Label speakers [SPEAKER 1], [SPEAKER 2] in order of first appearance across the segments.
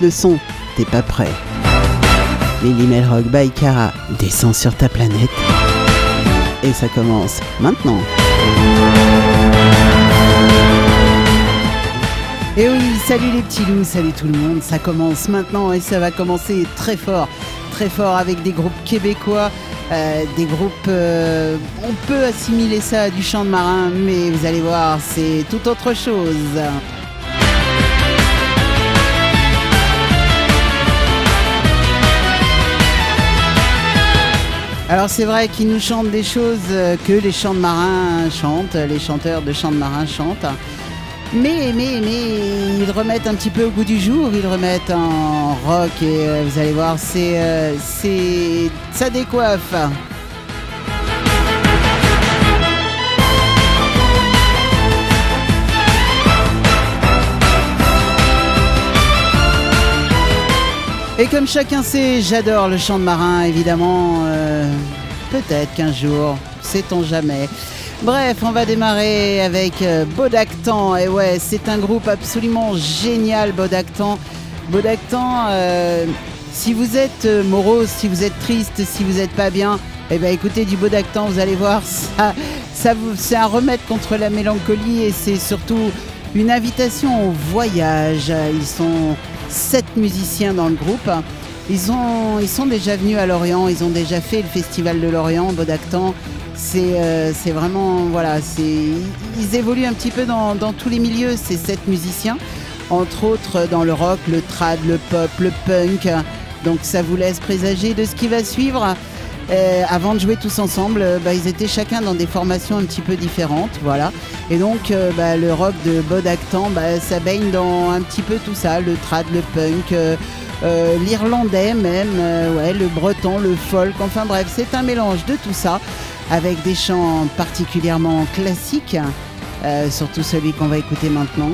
[SPEAKER 1] le son, t'es pas prêt. Lily Melrock by Cara descend sur ta planète. Et ça commence maintenant. Et oui, salut les petits loups, salut tout le monde, ça commence maintenant et ça va commencer très fort, très fort avec des groupes québécois, euh, des groupes, euh, on peut assimiler ça à du chant de marin, mais vous allez voir, c'est tout autre chose. Alors c'est vrai qu'ils nous chantent des choses euh, que les chants de marins chantent, les chanteurs de chants de marins chantent. Mais, mais, mais, ils remettent un petit peu au goût du jour, ils remettent en rock et euh, vous allez voir, c'est, euh, c'est, ça décoiffe. Et comme chacun sait, j'adore le chant de marin, évidemment. Euh, peut-être qu'un jour, sait-on jamais. Bref, on va démarrer avec euh, Bodactan. Et ouais, c'est un groupe absolument génial, Bodactan. Bodactan, euh, si vous êtes morose, si vous êtes triste, si vous n'êtes pas bien, eh ben écoutez du Bodactan, vous allez voir, ça, ça c'est un remède contre la mélancolie et c'est surtout une invitation au voyage. Ils sont sept musiciens dans le groupe. Ils, ont, sont déjà venus à Lorient, ils ont déjà fait le festival de Lorient, Bodactan. Euh, c'est vraiment, voilà, ils évoluent un petit peu dans, tous les milieux, ces sept musiciens, entre autres dans le rock, le trad, le pop, le punk. Donc ça vous laisse présager de ce qui va suivre. Euh, avant de jouer tous ensemble, euh, bah, ils étaient chacun dans des formations un petit peu différentes, voilà. Et donc bah, le rock de Bodactan, bah, ça baigne dans un petit peu tout ça, le trad, le punk, l'irlandais même, ouais, le breton, le folk, enfin bref, c'est un mélange de tout ça avec des chants particulièrement classiques, euh, surtout celui qu'on va écouter maintenant.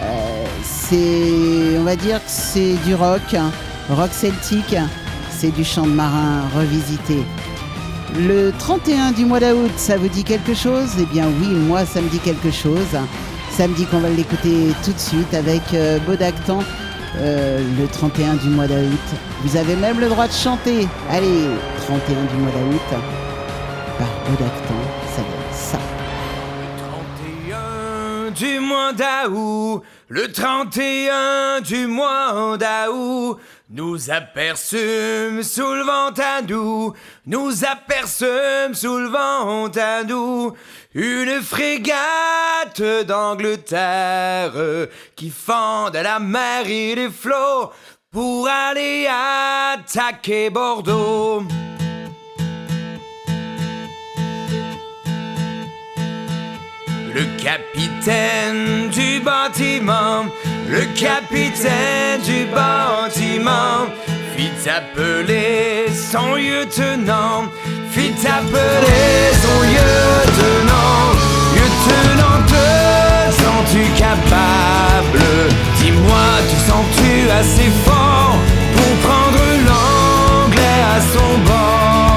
[SPEAKER 1] Euh, c'est, on va dire que c'est du rock, rock celtique, du chant de marin revisité. Le 31 du mois d'août, ça vous dit quelque chose? Eh bien oui, moi ça me dit quelque chose. Ça me dit qu'on va l'écouter tout de suite avec euh, Bodactan le 31 du mois d'août. Vous avez même le droit de chanter. Allez, 31 du mois d'août par ça donne ça.
[SPEAKER 2] Le 31 du mois d'août, le 31 du mois d'août, nous aperçûmes sous le vent à nous, nous aperçûmes sous le vent à nous, une frégate d'Angleterre qui fend à la mer et les flots pour aller attaquer Bordeaux. Le capitaine du bâtiment, le capitaine du bâtiment, fit appeler son lieutenant, fit appeler son lieutenant. Lieutenant, te sens-tu capable? Dis-moi, te sens-tu assez fort pour prendre l'anglais à son bord?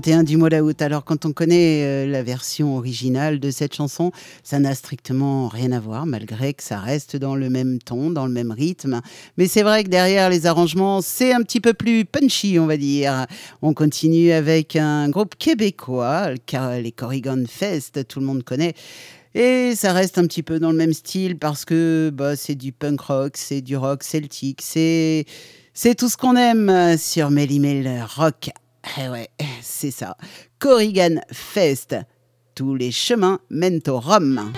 [SPEAKER 3] 31 du mois d'août. Alors quand on connaît euh, la version originale de cette chanson, ça n'a strictement rien à voir, malgré que ça reste dans le même ton, dans le même rythme. Mais c'est vrai que derrière les arrangements, c'est un petit peu plus punchy, on va dire. On continue avec un groupe québécois, les Corrigan Fest, tout le monde connaît. Et ça reste un petit peu dans le même style parce que bah, c'est du punk rock, c'est du rock celtique, c'est tout ce qu'on aime sur Mélimel Rock. Eh ouais, c'est ça. Corrigan Fest. Tous les chemins mènent au Rhum.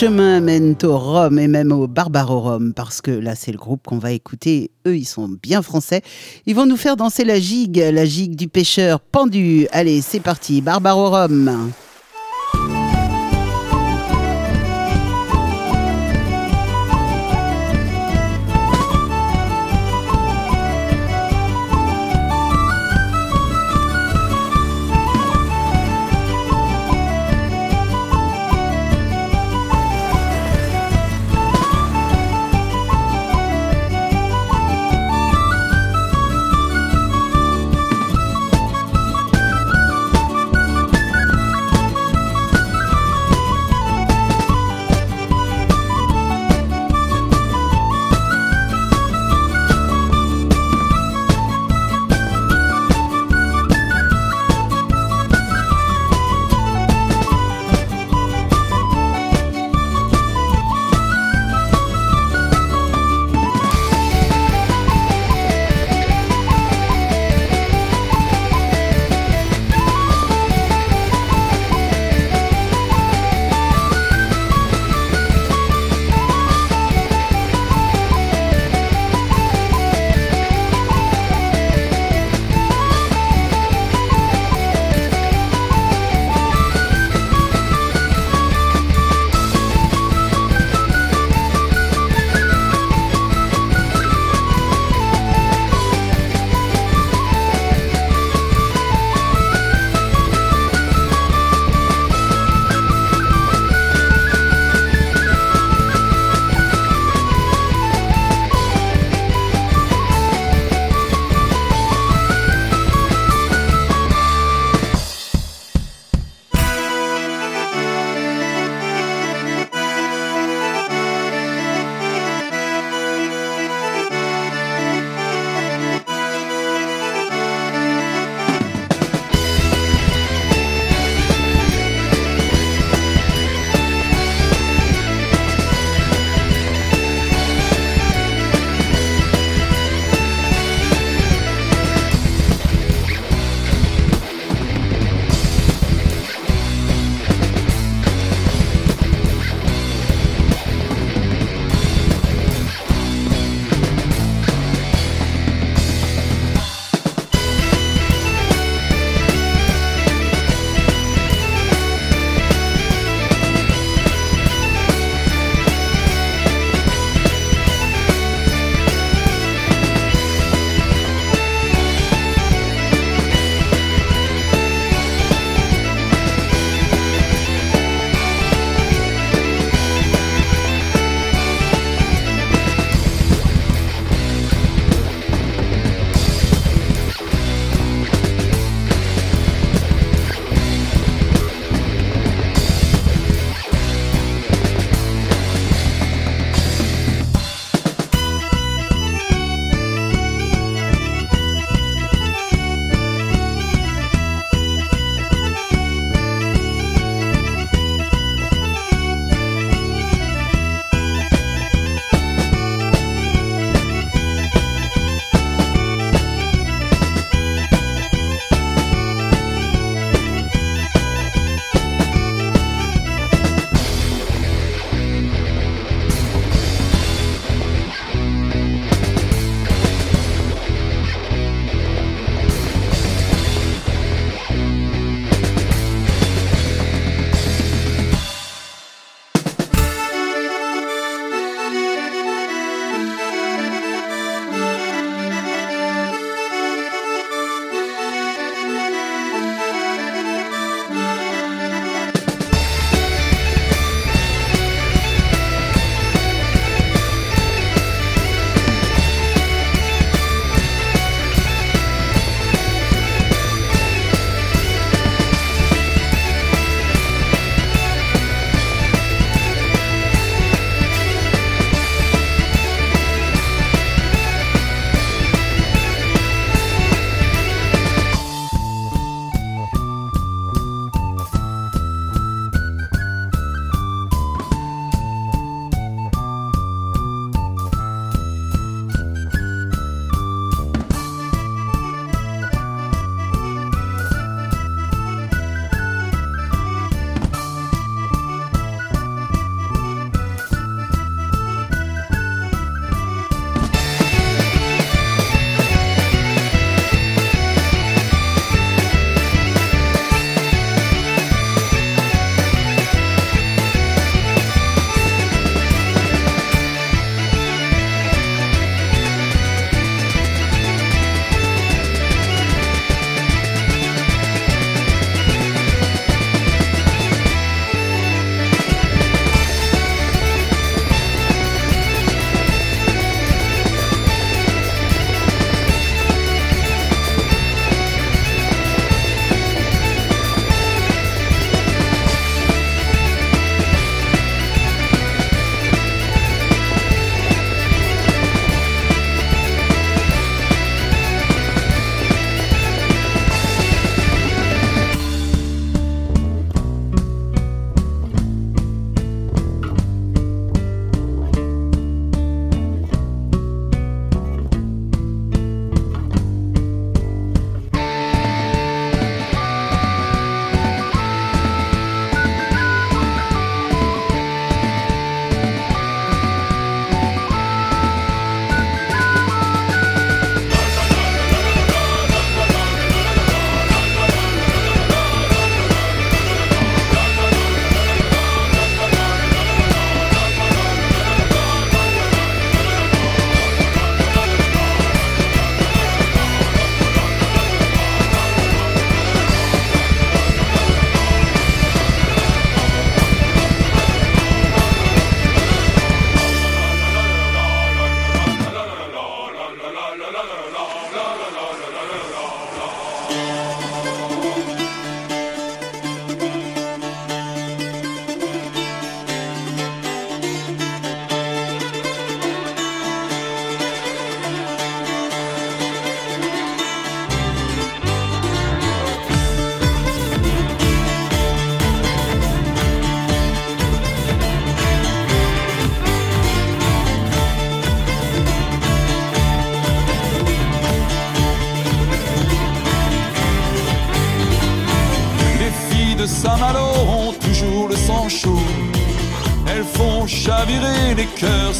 [SPEAKER 1] chemins mènent au Rhum et même au Barbarorum, parce que là, c'est le groupe qu'on va écouter. Eux, ils sont bien français. Ils vont nous faire danser la gigue, la gigue du pêcheur pendu. Allez, c'est parti, Barbarorum.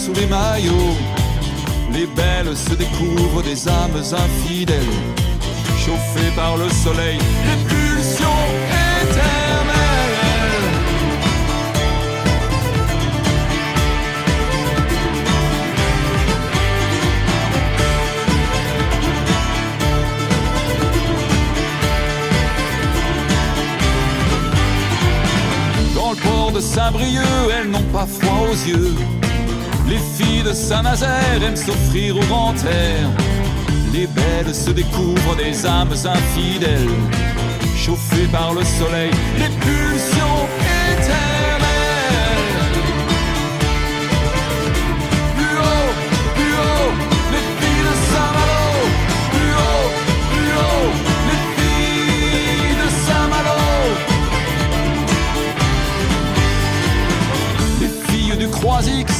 [SPEAKER 4] Sous les maillots. Les belles se découvrent des âmes infidèles, chauffées par le soleil, les pulsions éternelles. Dans le port de Saint-Brieuc, elles n'ont pas froid aux yeux. Les filles de Saint-Nazaire aiment s'offrir au grand air. Les belles se découvrent des âmes infidèles, chauffées par le soleil, les pulsions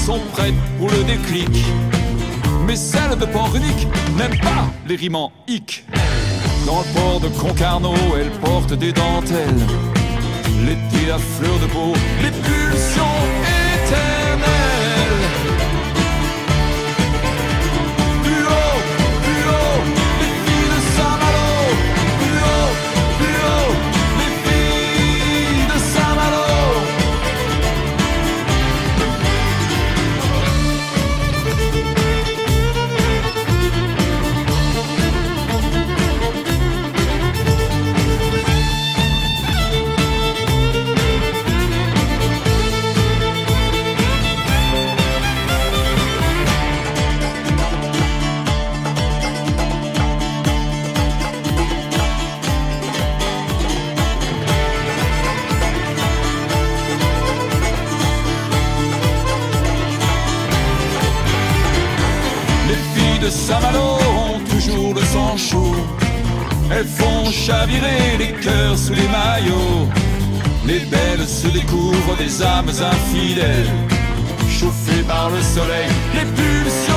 [SPEAKER 4] sont prêtes pour le déclic. Mais celles de Port-Unique n'aiment pas les rimes hic. Dans le port de Concarneau, elles portent des dentelles. L'été à fleur de peau, les pulsions éternelles. Des âmes infidèles, chauffées par le soleil, les pulsions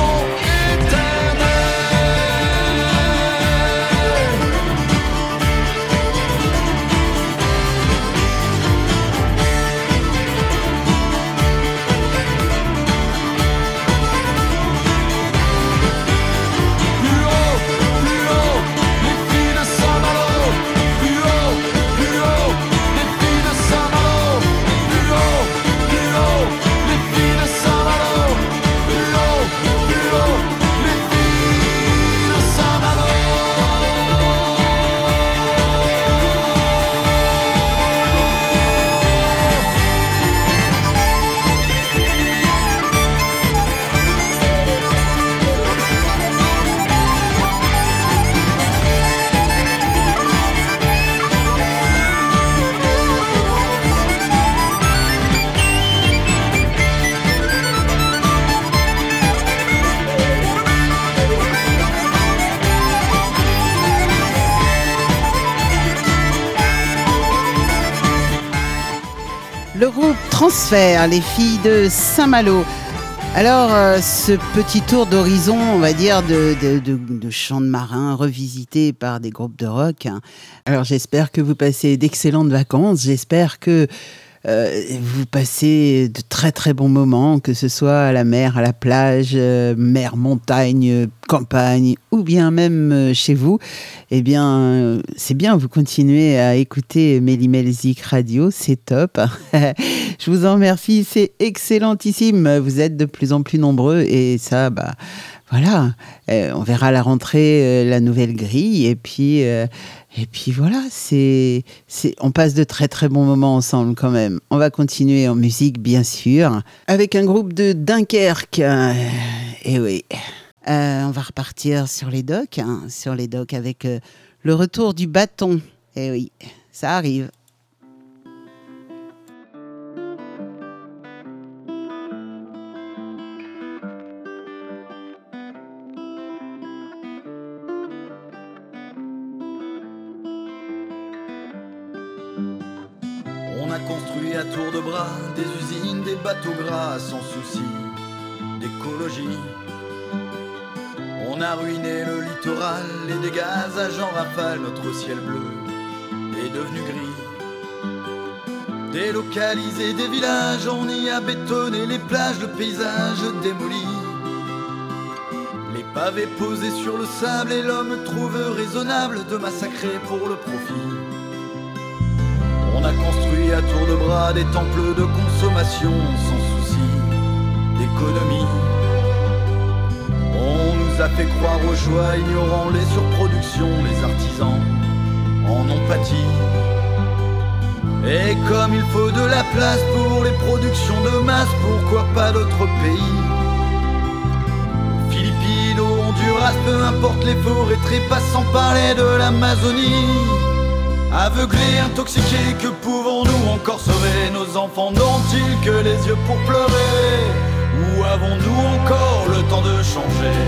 [SPEAKER 4] Les filles de Saint-Malo.
[SPEAKER 1] Alors, euh, ce petit tour d'horizon, on va dire, de, de, de, de chants de marins revisités par des groupes de rock. Alors, j'espère que vous passez d'excellentes vacances. J'espère que euh, vous passez de très très bons moments, que ce soit à la mer, à la plage, euh, mer, montagne, campagne, ou bien même euh, chez vous. Eh bien, c'est bien, vous continuez à écouter Mélimelzik Radio, c'est top. Je vous en remercie, c'est excellentissime. Vous êtes de plus en plus nombreux et ça, bah, voilà, on verra à la rentrée la nouvelle grille et puis, et puis voilà, c'est, c'est, on passe de très très bons moments ensemble quand même. On va continuer en musique, bien sûr, avec un groupe de Dunkerque. Euh, et oui, Euh, on va repartir sur les docks, hein, sur les docks avec euh, le retour du bâton. Et oui, ça arrive.
[SPEAKER 5] Bateaux gras sans souci d'écologie. On a ruiné le littoral et des gazages en rafale, notre ciel bleu est devenu gris. Délocaliser des villages, on y a bétonné les plages, le paysage démoli. Les pavés posés sur le sable et l'homme trouve raisonnable de massacrer pour le profit. On a construit à tour de bras des temples de consommation sans souci d'économie. On nous a fait croire aux joies, ignorant les surproductions, les artisans en ont pâti. Et comme il faut de la place pour les productions de masse, pourquoi pas d'autres pays? Philippines, au Honduras, peu importe les forêts sans parler de l'Amazonie. Aveuglés, intoxiqués, que pouvons-nous encore sauver Nos enfants n'ont-ils que les yeux pour pleurer Ou avons-nous encore le temps de changer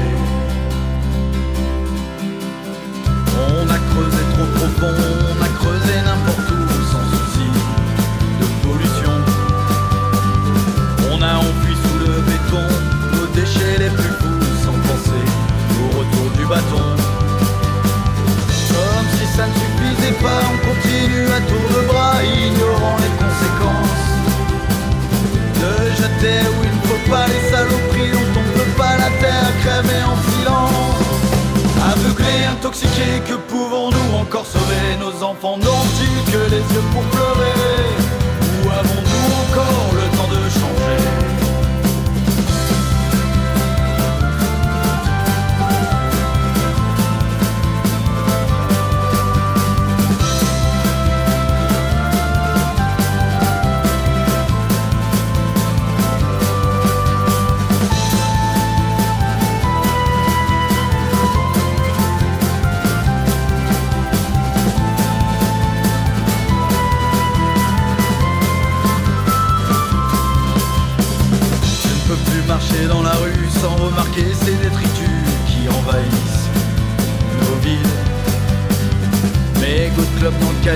[SPEAKER 5] On a creusé trop profond, on a creusé n'importe où sans souci de pollution. On a enfui sous le béton nos déchets les plus fous sans penser au retour du bâton. Pas, on continue à tour de bras, ignorant les conséquences. De jeter où il ne faut pas les saloperies on peut pas la terre crèver en silence. Aveuglés, intoxiqués, que pouvons-nous encore sauver? Nos enfants n'ont-ils que les yeux pour pleurer?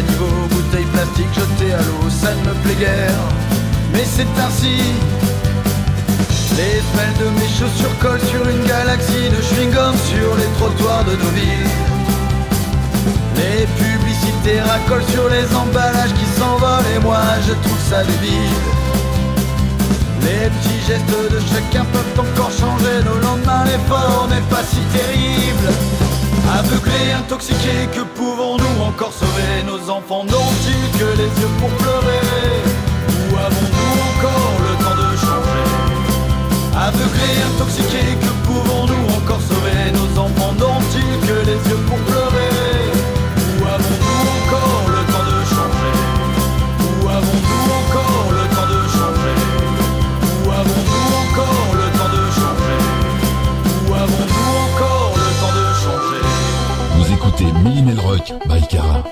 [SPEAKER 5] Clopes dans le caniveau, bouteilles plastiques jetées à l'eau, ça ne me plaît guère. Mais c'est ainsi. Les semelles de mes chaussures collent sur une galaxie de chewing-gum sur les trottoirs de nos villes. Les publicités racolent sur les emballages qui s'envolent et moi je trouve ça débile. Les petits gestes de chacun peuvent encore changer nos lendemains, l'effort n'est pas si terrible. Aveuglés, intoxiqués, que pouvons-nous encore sauver Nos enfants n'ont-ils que les yeux pour pleurer Ou avons-nous encore le temps de changer Aveuglés, intoxiqués, que pouvons-nous encore sauver Nos enfants n'ont-ils que les yeux pour pleurer
[SPEAKER 6] Vous écoutez Millimel Rock by Cara.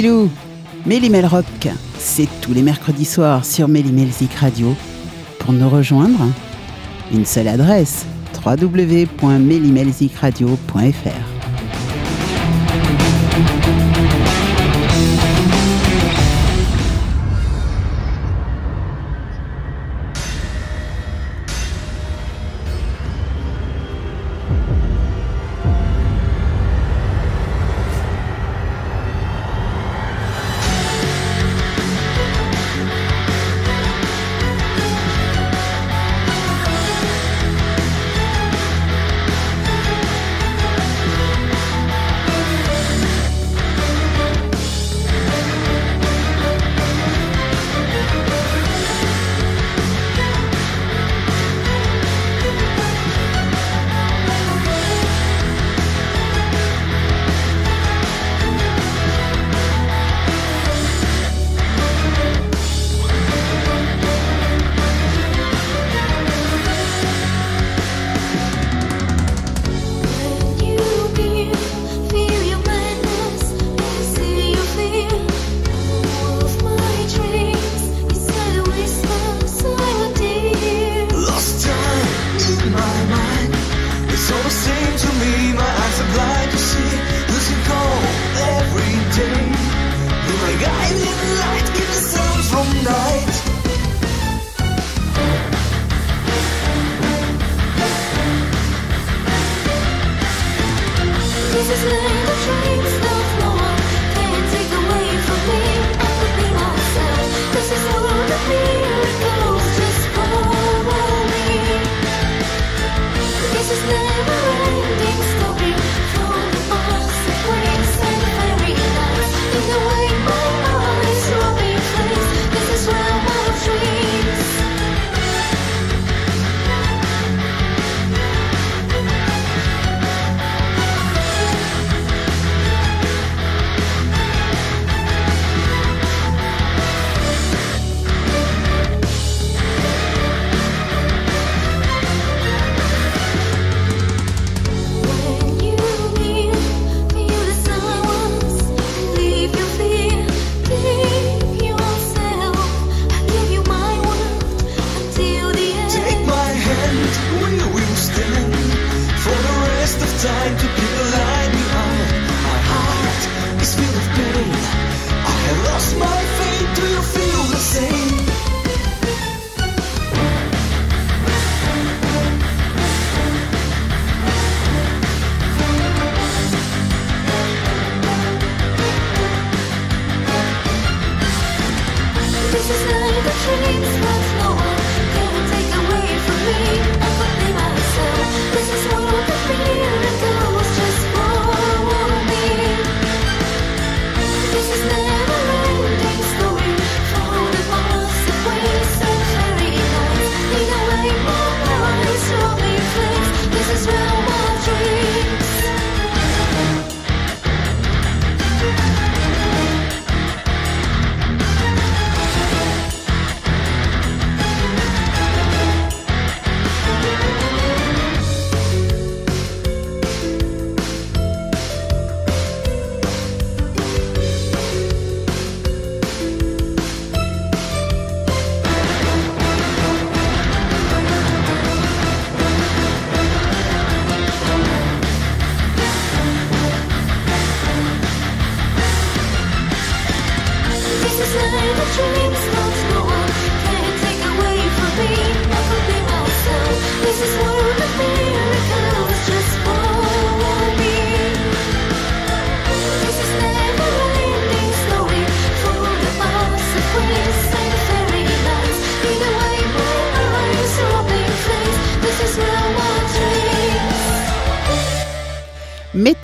[SPEAKER 7] Pilou. Mélimel Rock, c'est tous les mercredis soirs sur Mélimelzik Radio. Pour nous rejoindre, une seule adresse www.mélimelzikradio.fr.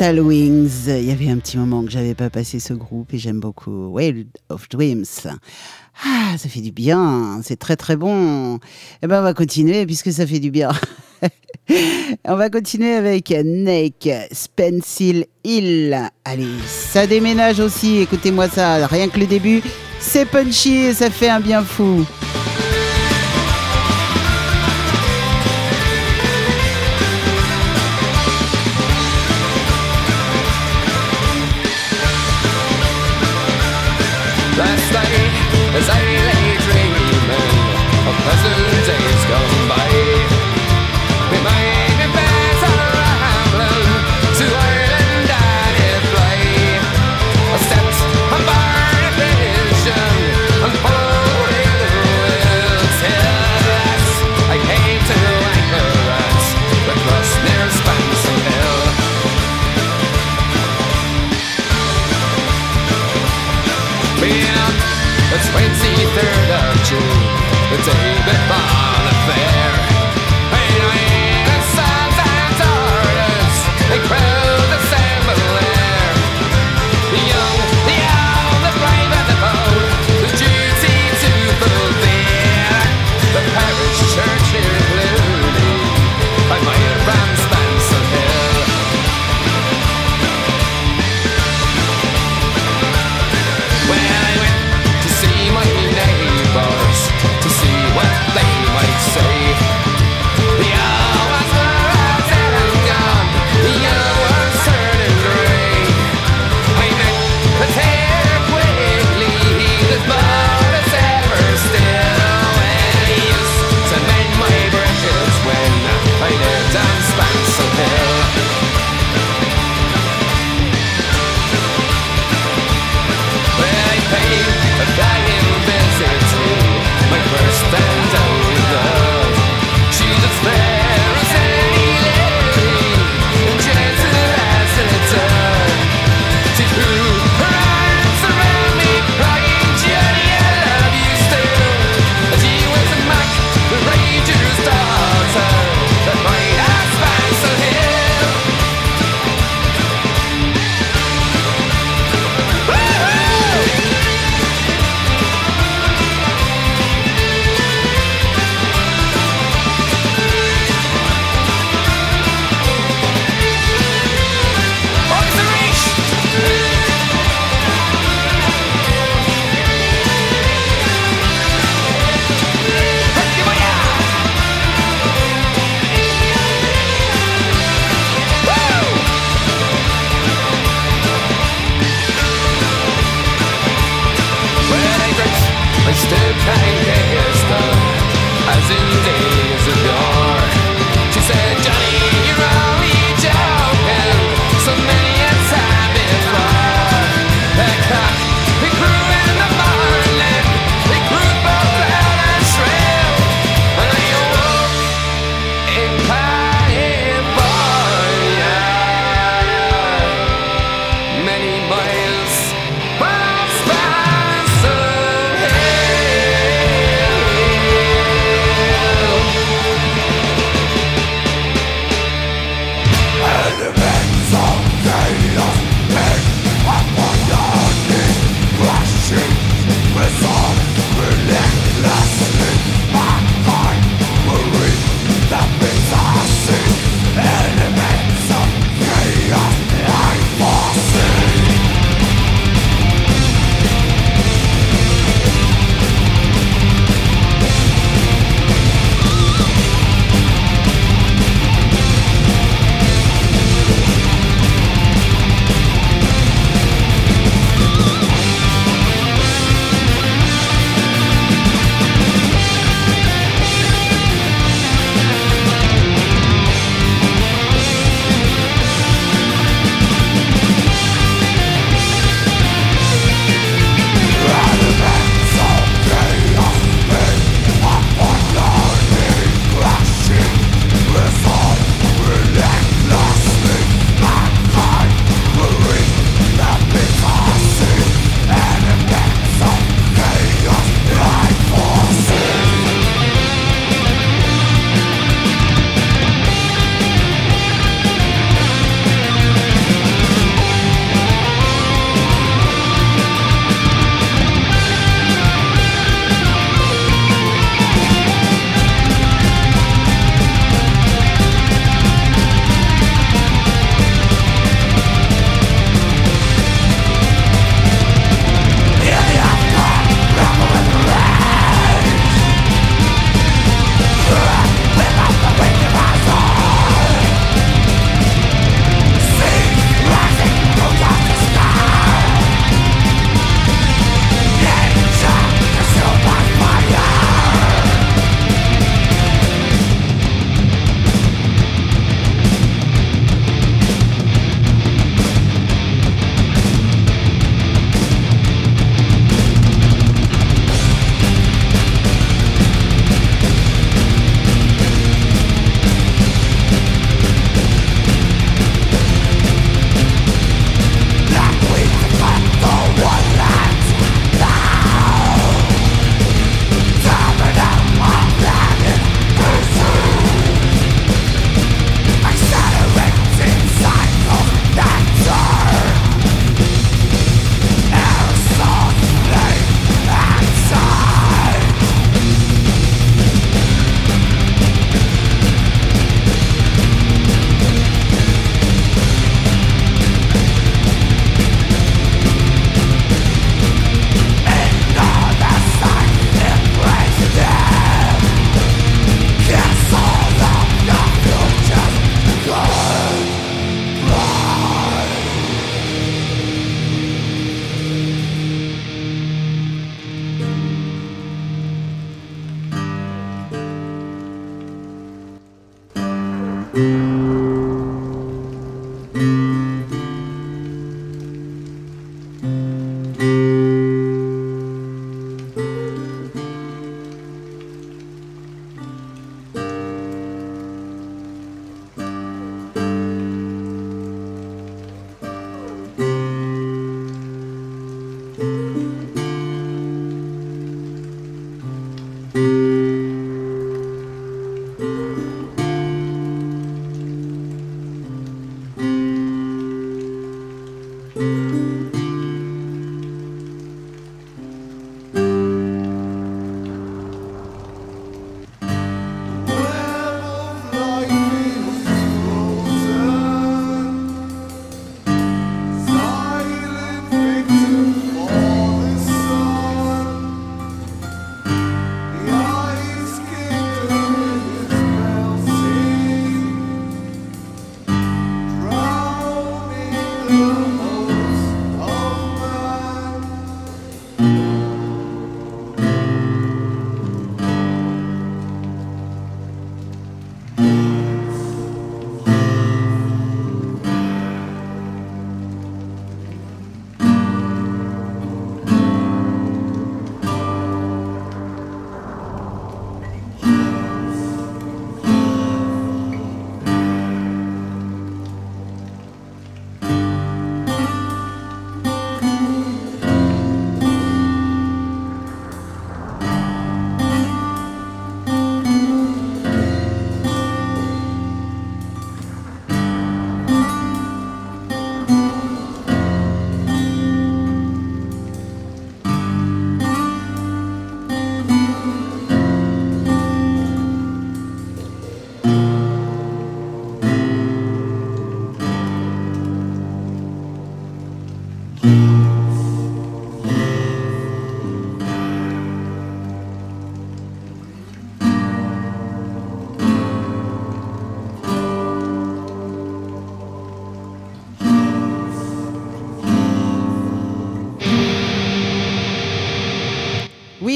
[SPEAKER 1] Metal Wings. Il y avait un petit moment que j'avais pas passé ce groupe et j'aime beaucoup. Wild of Dreams. Ah, ça fait du bien. C'est très très bon. Eh ben, on va continuer puisque ça fait du bien. on va continuer avec Nick Spencil Hill. Allez, ça déménage aussi. Écoutez-moi ça. Rien que le début, c'est punchy et ça fait un bien fou.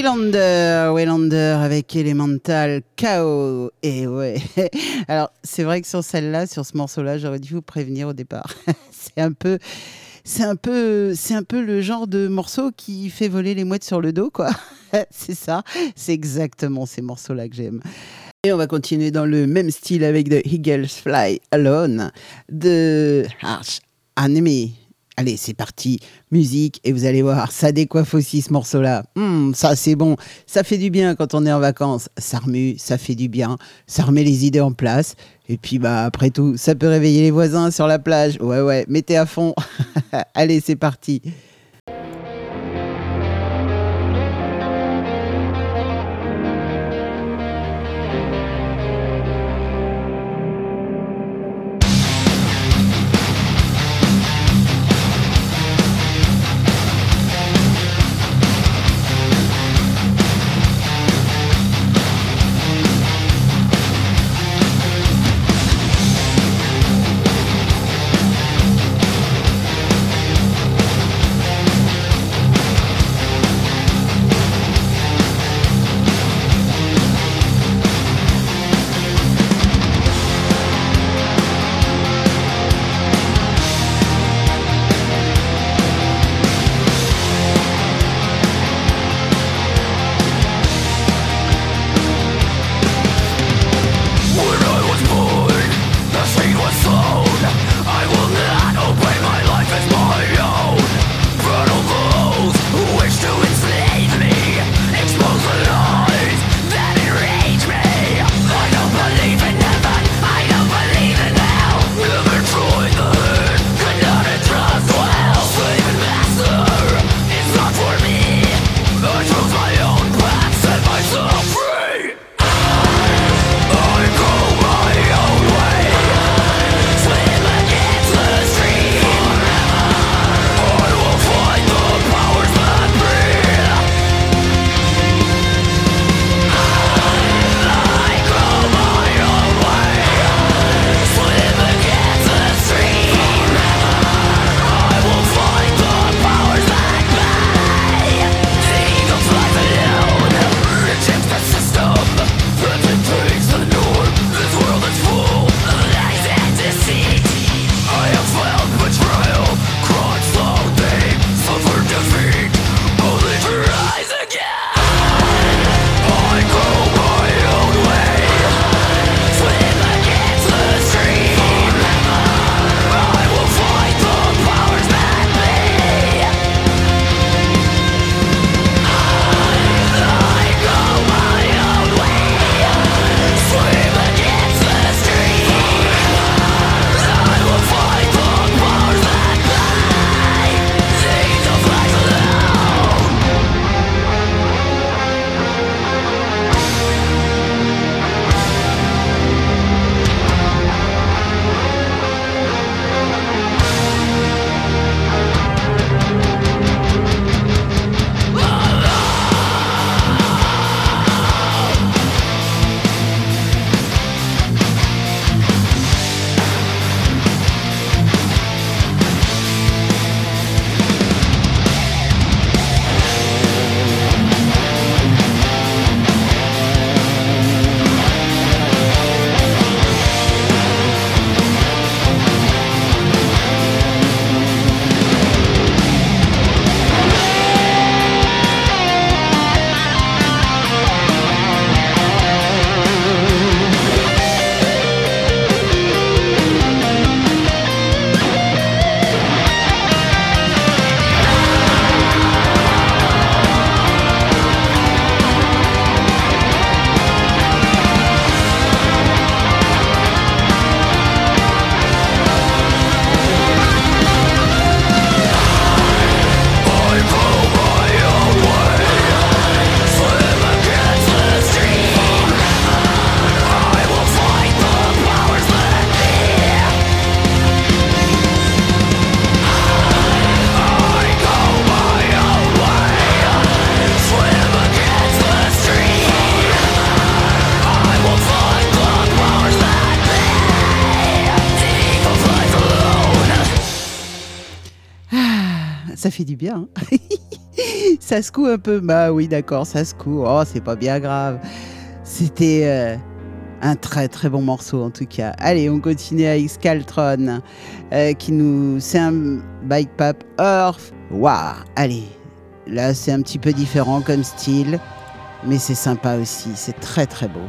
[SPEAKER 1] Waylander avec Elemental Chaos. Et ouais. Alors, c'est vrai que sur celle-là, sur ce morceau-là, j'aurais dû vous prévenir au départ. c'est un peu. C'est un peu, c'est un peu le genre de morceau qui fait voler les mouettes sur le dos, quoi. c'est ça. C'est exactement ces morceaux-là que j'aime. Et on va continuer dans le même style avec The Eagles Fly Alone de Arch Enemy. Allez, c'est parti, musique, et vous allez voir, ça décoiffe aussi ce morceau-là. Hum, ça c'est bon, ça fait du bien quand on est en vacances. Ça remue, ça fait du bien, ça remet les idées en place. Et puis bah après tout, ça peut réveiller les voisins sur la plage. Ouais ouais, mettez à fond. allez, c'est parti. Fait du bien. hein. ça secoue un peu. Bah oui, d'accord, ça secoue. Oh, c'est pas bien grave. C'était euh, un très très bon morceau en tout cas. Allez, on continue avec Scaltron euh, qui nous. C'est un bike pop Earth. Waouh, allez. Là, c'est un petit peu différent comme style, mais c'est sympa aussi. C'est très très beau.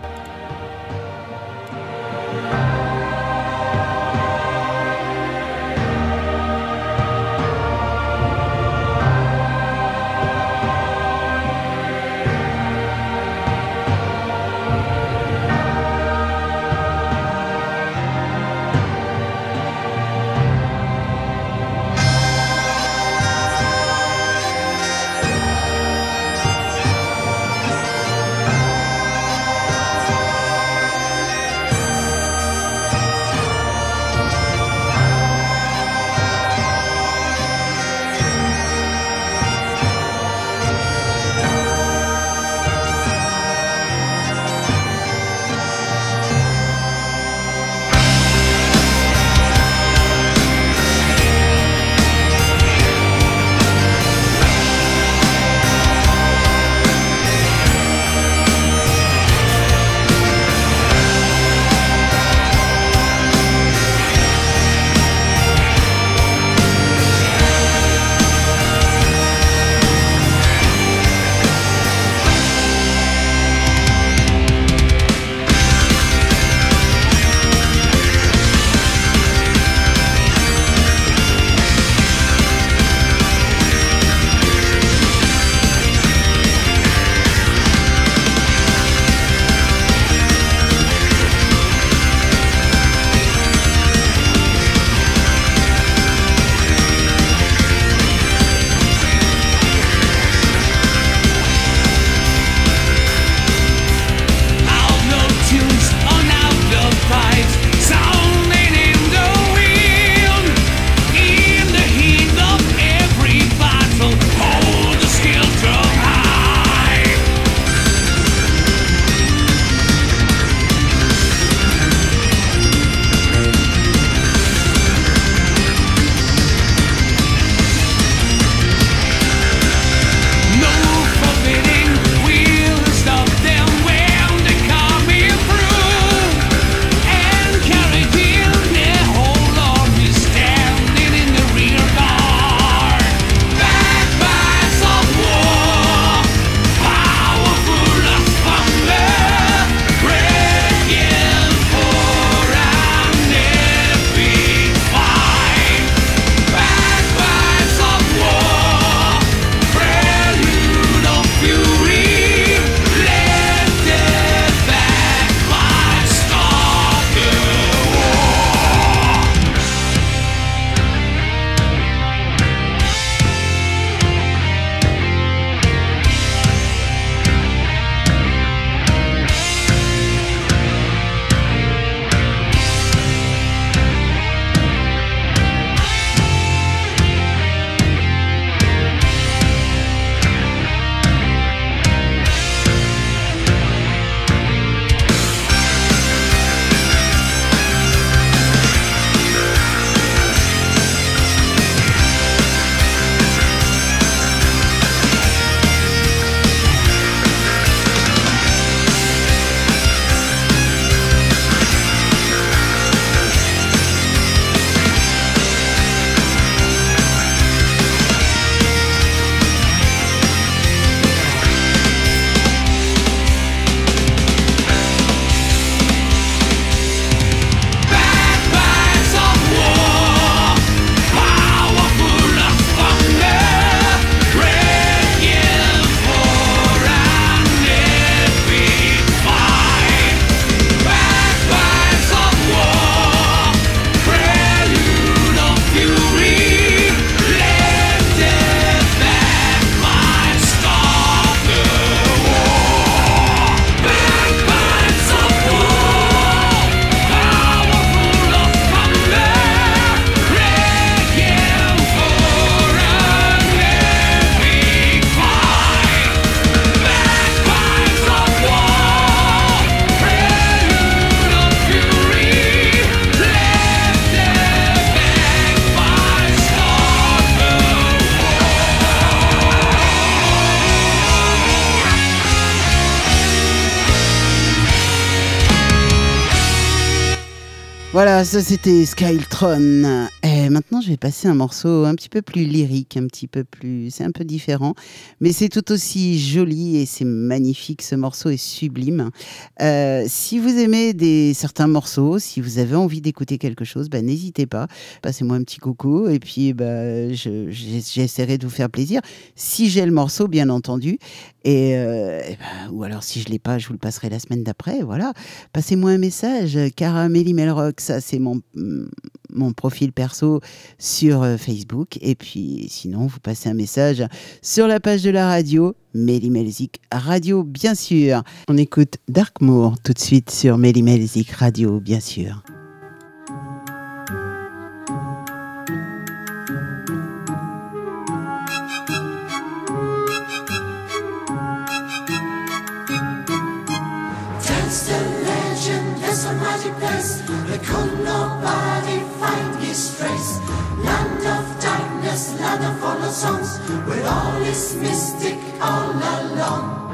[SPEAKER 1] Ça c'était Skyltron. Et maintenant, je vais passer un morceau un petit peu plus lyrique, un petit peu plus. C'est un peu différent, mais c'est tout aussi joli et c'est magnifique. Ce morceau est sublime. Euh, si vous aimez des, certains morceaux, si vous avez envie d'écouter quelque chose, bah, n'hésitez pas. Passez-moi un petit coucou et puis bah, j'essaierai de vous faire plaisir. Si j'ai le morceau, bien entendu. Et, euh, ben, ou alors, si je l'ai pas, je vous le passerai la semaine d'après. Voilà. Passez-moi un message. Caramelli Melrock, ça c'est mon, mon profil perso sur euh, Facebook. Et puis sinon, vous passez un message sur la page de la radio, Melly Melzik Radio, bien sûr. On écoute Darkmoor tout de suite sur Melly Melzik Radio, bien sûr.
[SPEAKER 8] Songs Where all is mystic all along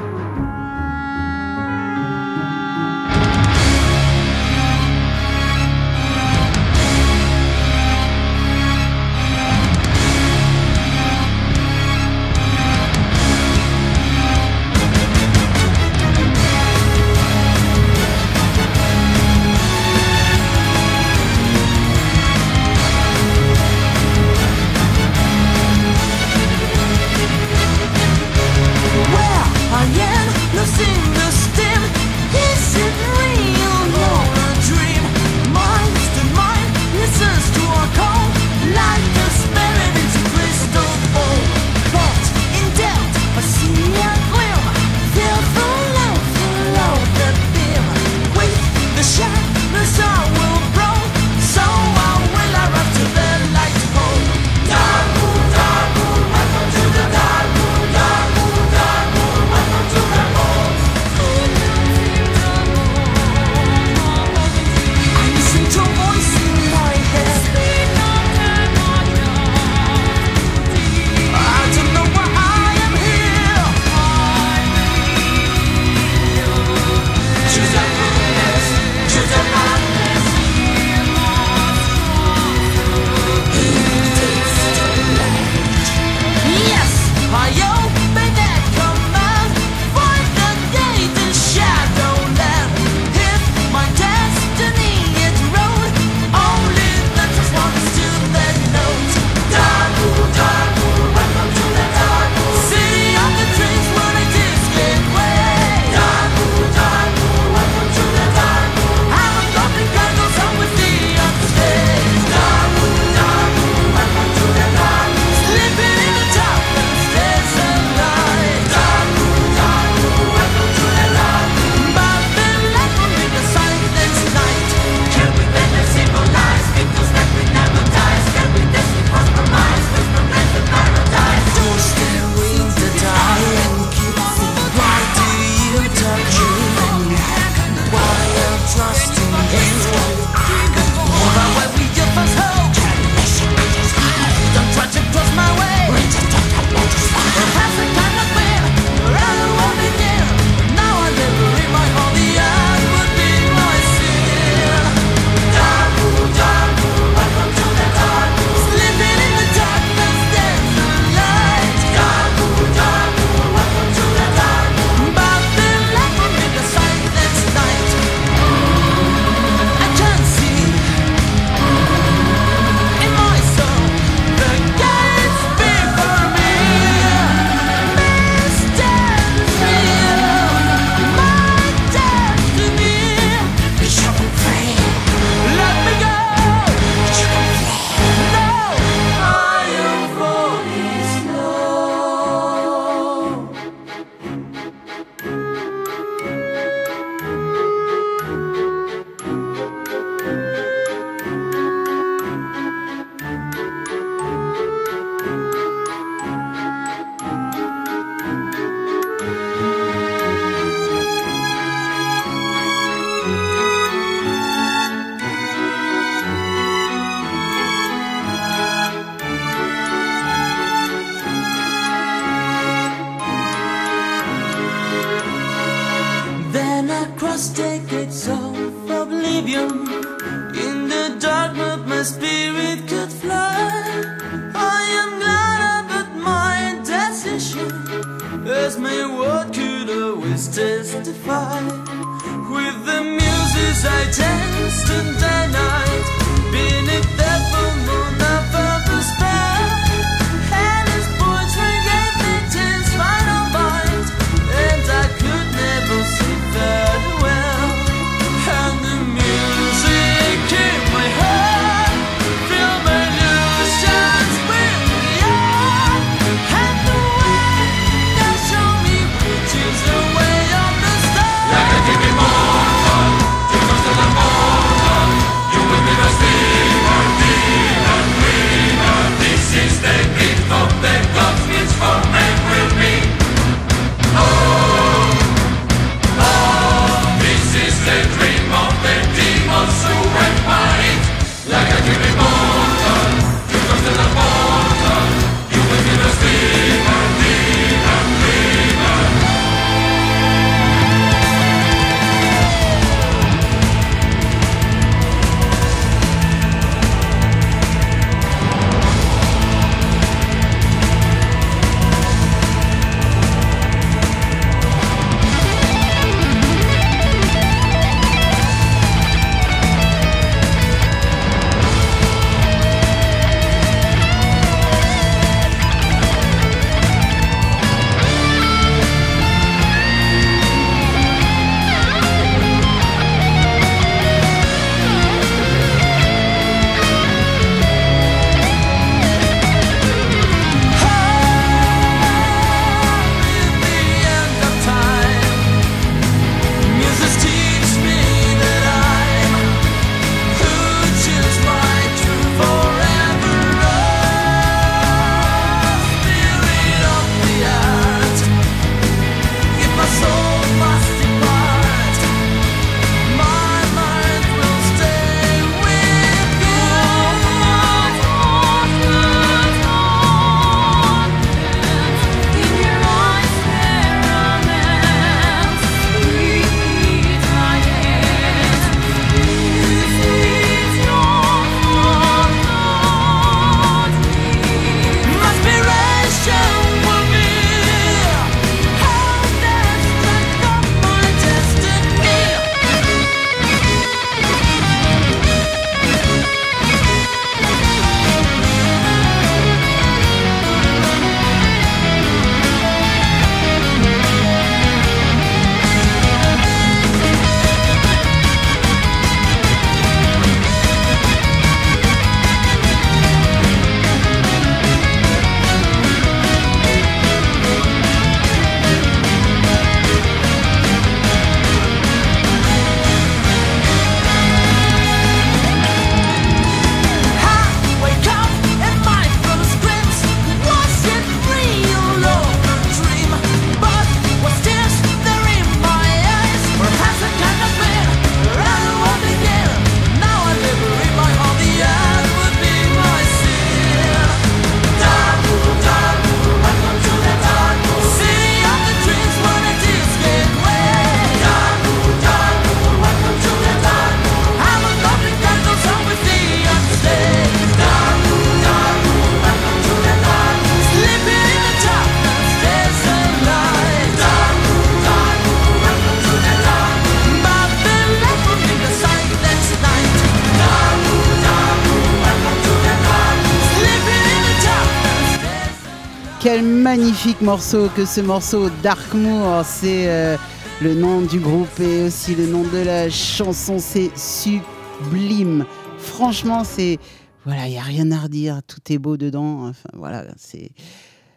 [SPEAKER 1] morceau que ce morceau Darkmoor, c'est euh, le nom du groupe et aussi le nom de la chanson, c'est sublime. Franchement, c'est voilà, il y a rien à redire, tout est beau dedans. Enfin voilà, c'est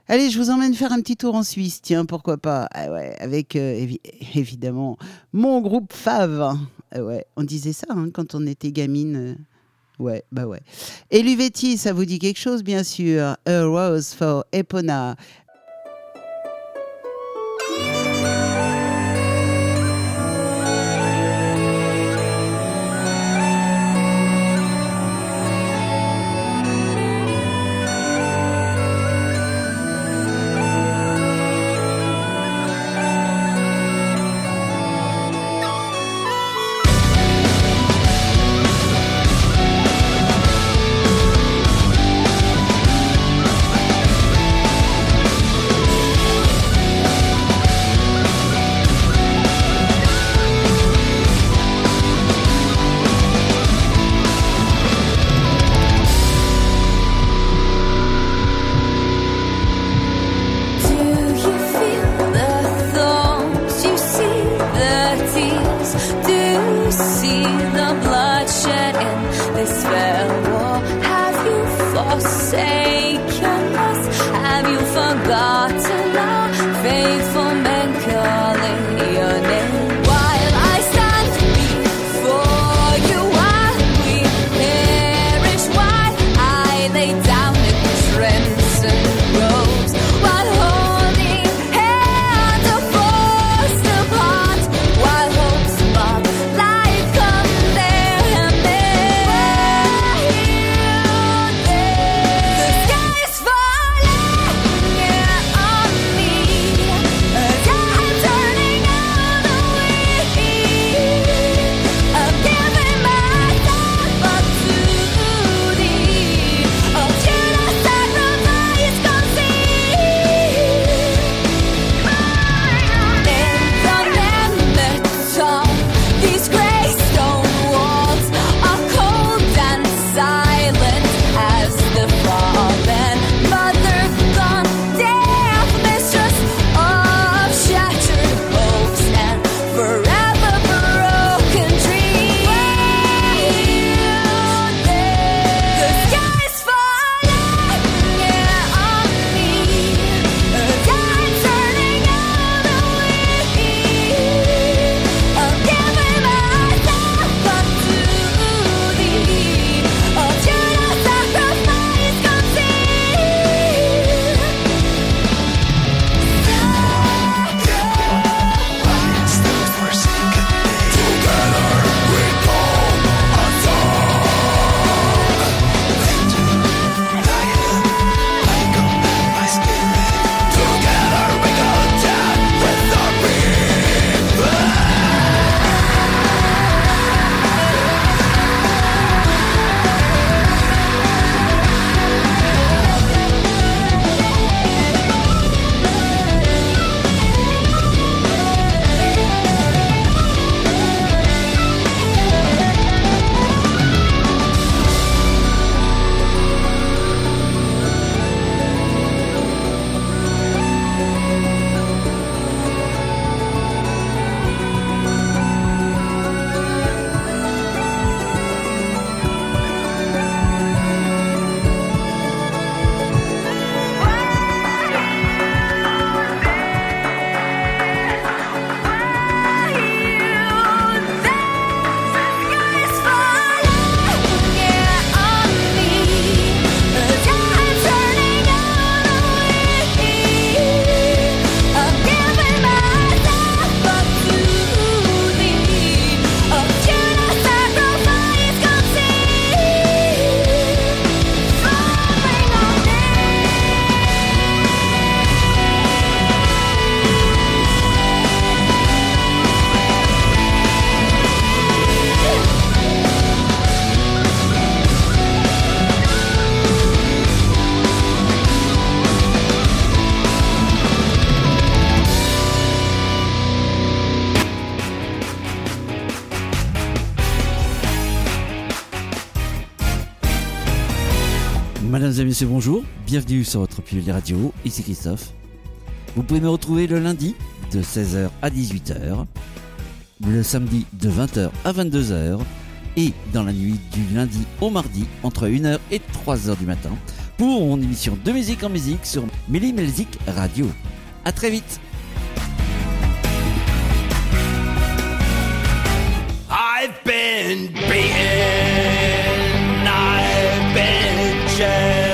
[SPEAKER 1] Allez, je vous emmène faire un petit tour en Suisse, tiens, pourquoi pas Ah ouais, avec euh, évi- évidemment mon groupe Fave. Ah ouais, on disait ça hein, quand on était gamine. euh. Ouais, bah ouais. Et Luvetti, ça vous dit quelque chose, bien sûr. A Rose for Epona.
[SPEAKER 9] bienvenue sur votre pilule radio, ici Christophe. Vous pouvez me retrouver le lundi de 16h à 18h, le samedi de 20h à 22h et dans la nuit du lundi au mardi entre 1h et 3h du matin pour mon émission de musique en musique sur Millie Melzik Radio. A très vite
[SPEAKER 10] I've been I've been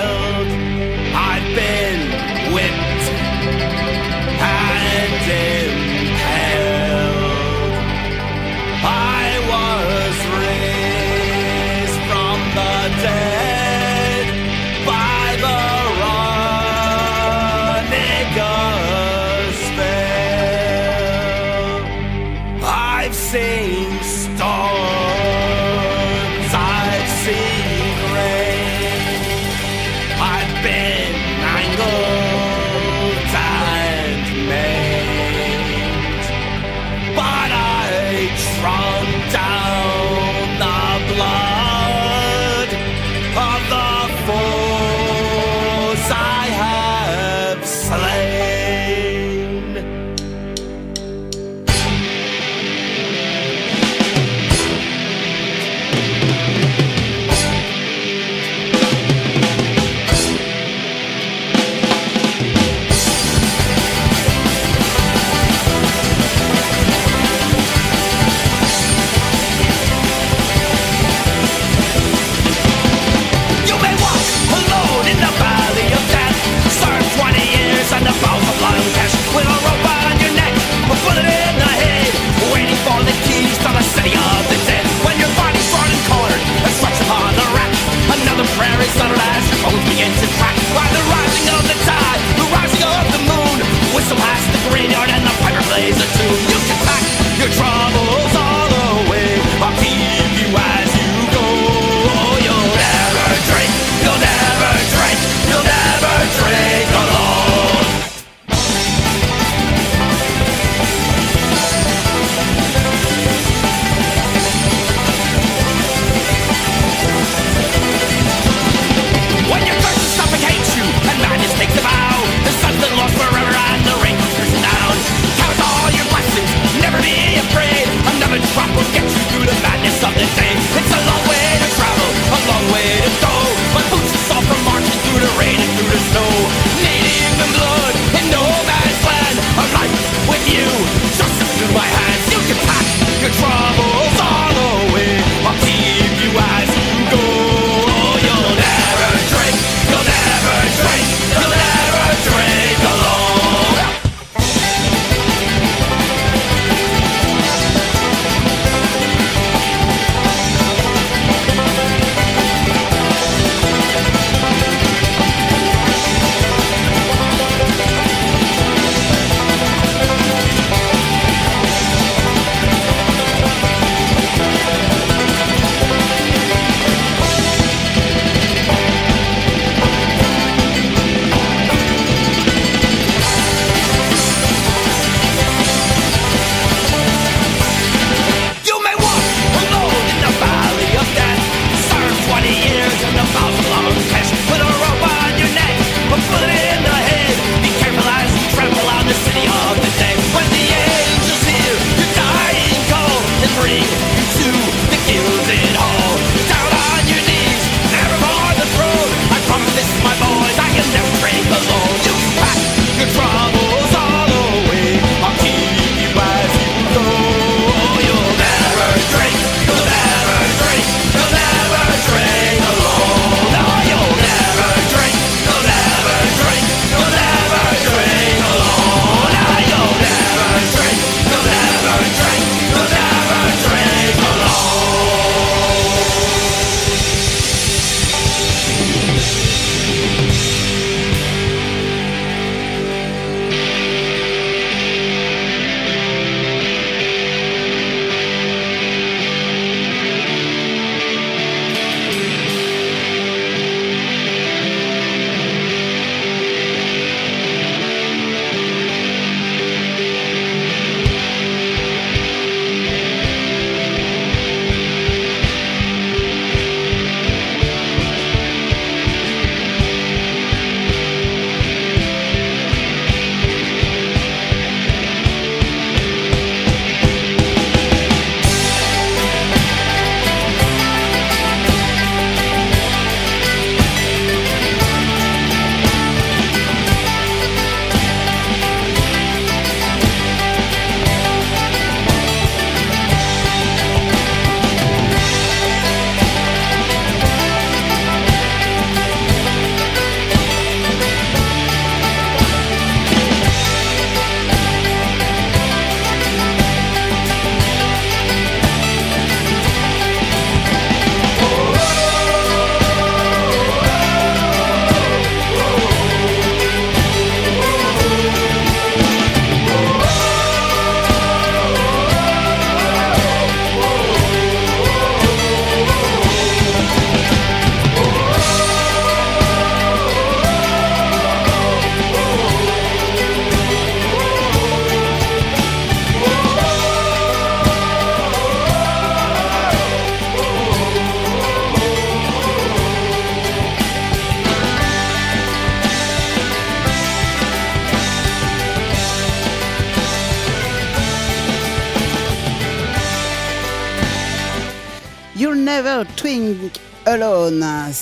[SPEAKER 10] tune. You can pack your troubles. crop will get you through the madness of the day. It's a long way to travel, a long way to go. My boots are soft from marching through the rain and through the snow. Native in blood, in no man's land. A life with you, justice through my hands. You can pack your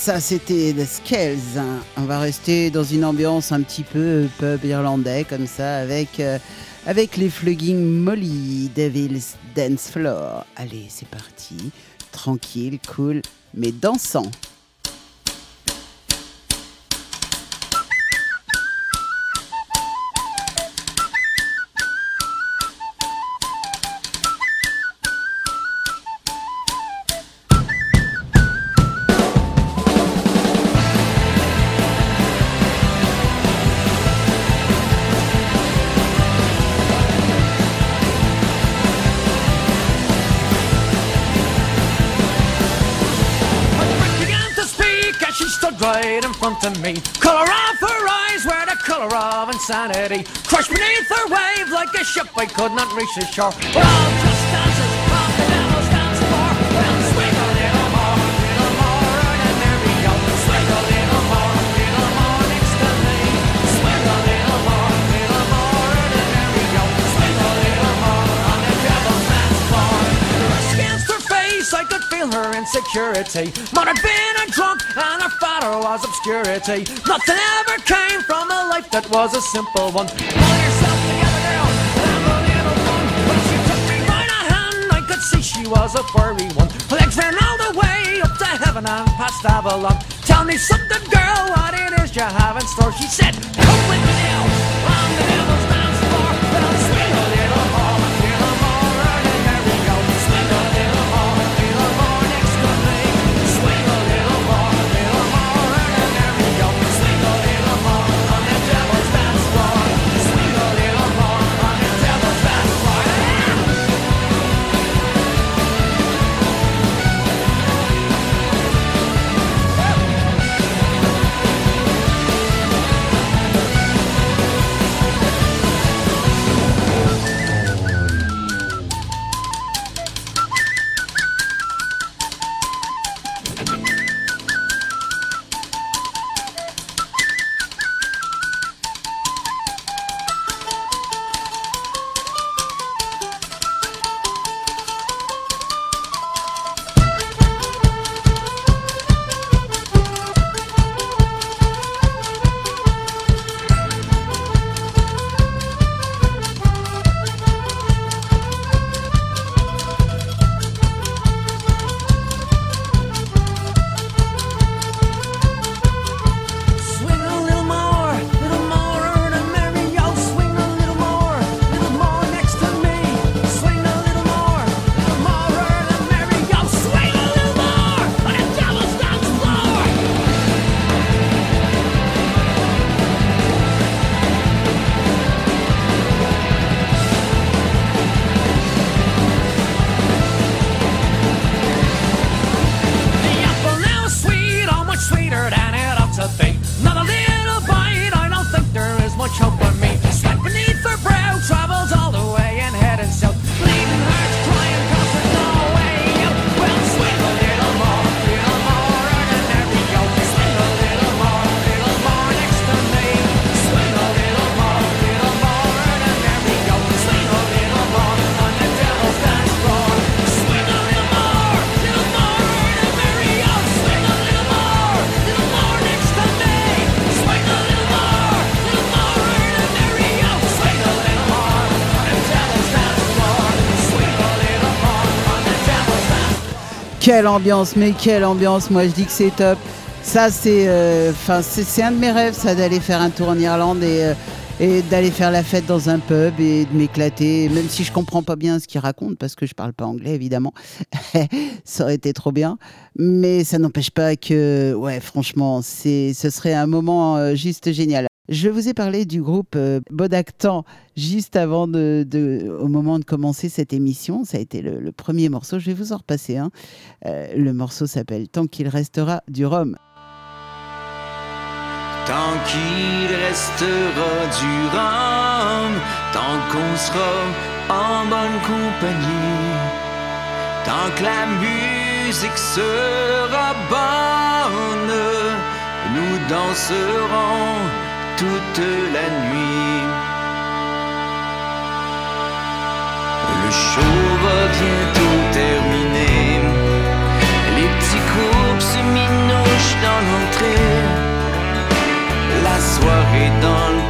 [SPEAKER 1] Ça, c'était The Scales. On va rester dans une ambiance un petit peu pub irlandais, comme ça, avec, euh, avec les Flugging Molly Devil's Dance Floor. Allez, c'est parti. Tranquille, cool, mais dansant.
[SPEAKER 11] Crushed beneath her wave like a ship I could not reach the shore. Insecurity. Might have been a drunk, and her father was obscurity. Nothing ever came from a life that was a simple one. Pull yourself together, girl, have a little fun. When she took me by the hand, I could see she was a furry one. Her legs ran all the way up to heaven and past Avalon. Tell me something, girl, what it is you have in store. She said, Come with me now, on the devil's
[SPEAKER 1] Quelle ambiance, mais quelle ambiance, moi je dis que c'est top. Ça c'est euh, enfin c'est c'est un de mes rêves ça d'aller faire un tour en Irlande et, euh, et d'aller faire la fête dans un pub et de m'éclater, même si je comprends pas bien ce qu'ils racontent parce que je parle pas anglais évidemment. ça aurait été trop bien, mais ça n'empêche pas que ouais, franchement, c'est ce serait un moment euh, juste génial. Je vous ai parlé du groupe euh, Bodactan juste avant de, au moment de commencer cette émission. Ça a été le, le premier morceau. Je vais vous en repasser un. Euh, le morceau s'appelle Tant qu'il restera du rhum.
[SPEAKER 12] Tant qu'il restera du rhum, tant qu'on sera en bonne compagnie, tant que la musique sera bonne, nous danserons toute la nuit. Le show va bientôt terminer. Les
[SPEAKER 2] petits couples se minouchent dans l'entrée. La soirée dans le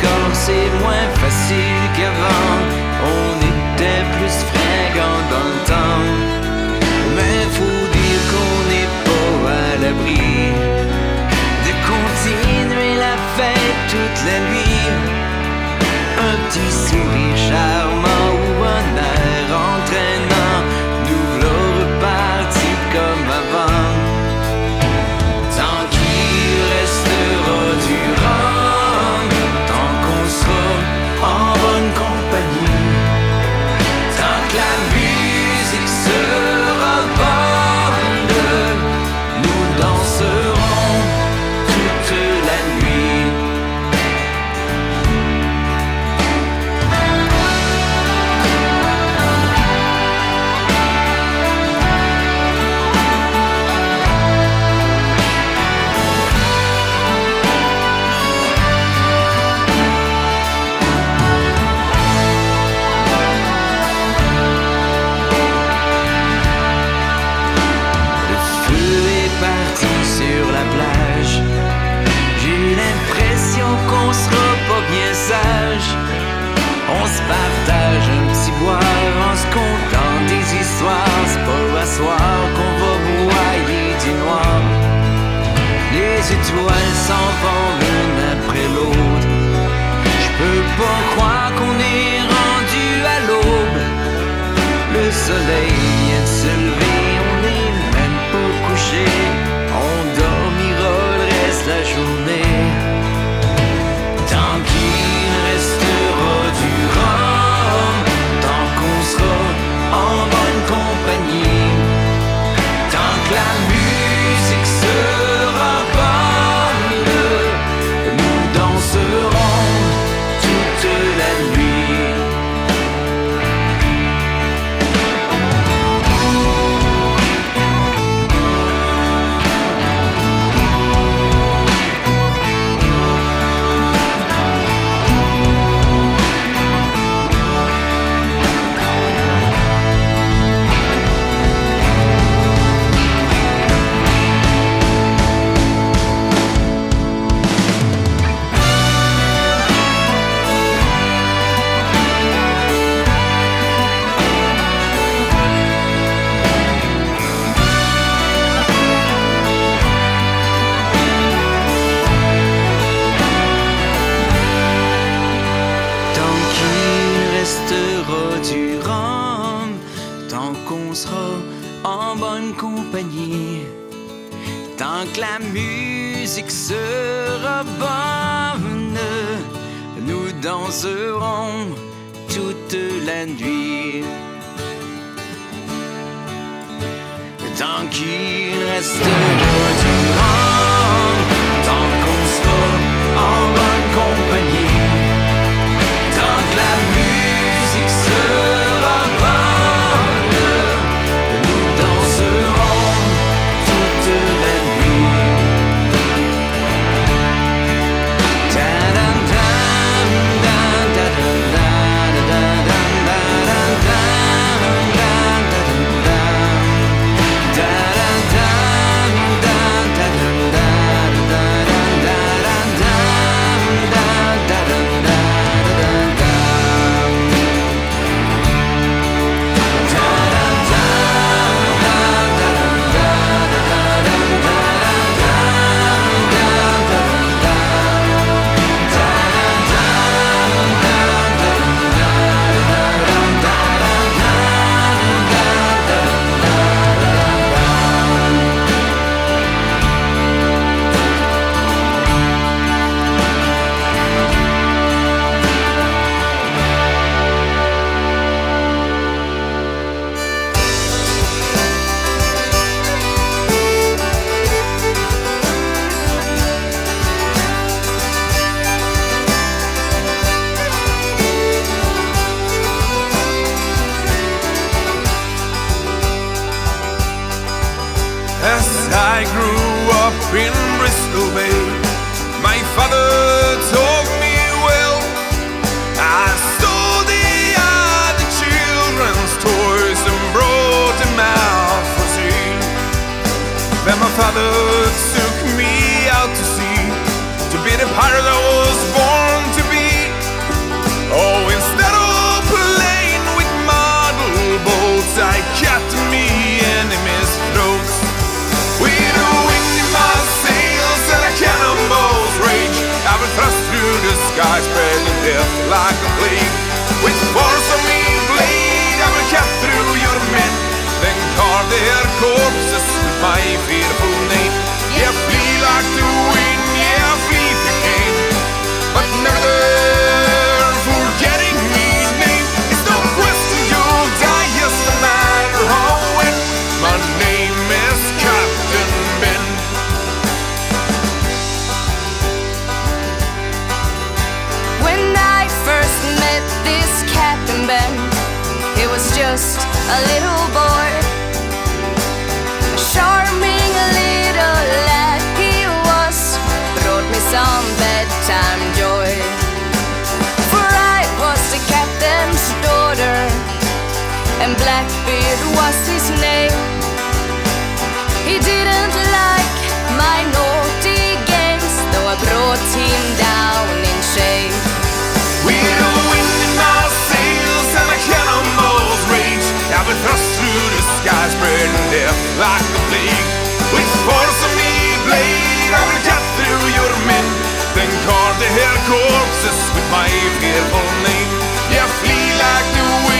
[SPEAKER 2] tant que la musique sera bonne, nous danserons toute la nuit. Tant qu'il restera
[SPEAKER 13] to be I was born to be. Oh, instead of playing with model boats, I cut me enemies' throats. With a wind in my sails and a cannonball's rage, I will thrust through the sky, spreading death like a plague. With force of me blade, I will cut through your men, then carve their corpses with my fearful
[SPEAKER 14] a little boy. A charming little lad he was, brought me some bedtime joy. For I was the captain's daughter, and Blackbeard was his name. He didn't like my naughty games, though I brought him down
[SPEAKER 13] the sky, spreading death like a plague. Which force of me, blade, I will cut through your men. Then carve the hell corpses with my fearful name. Yeah, flee like the wind.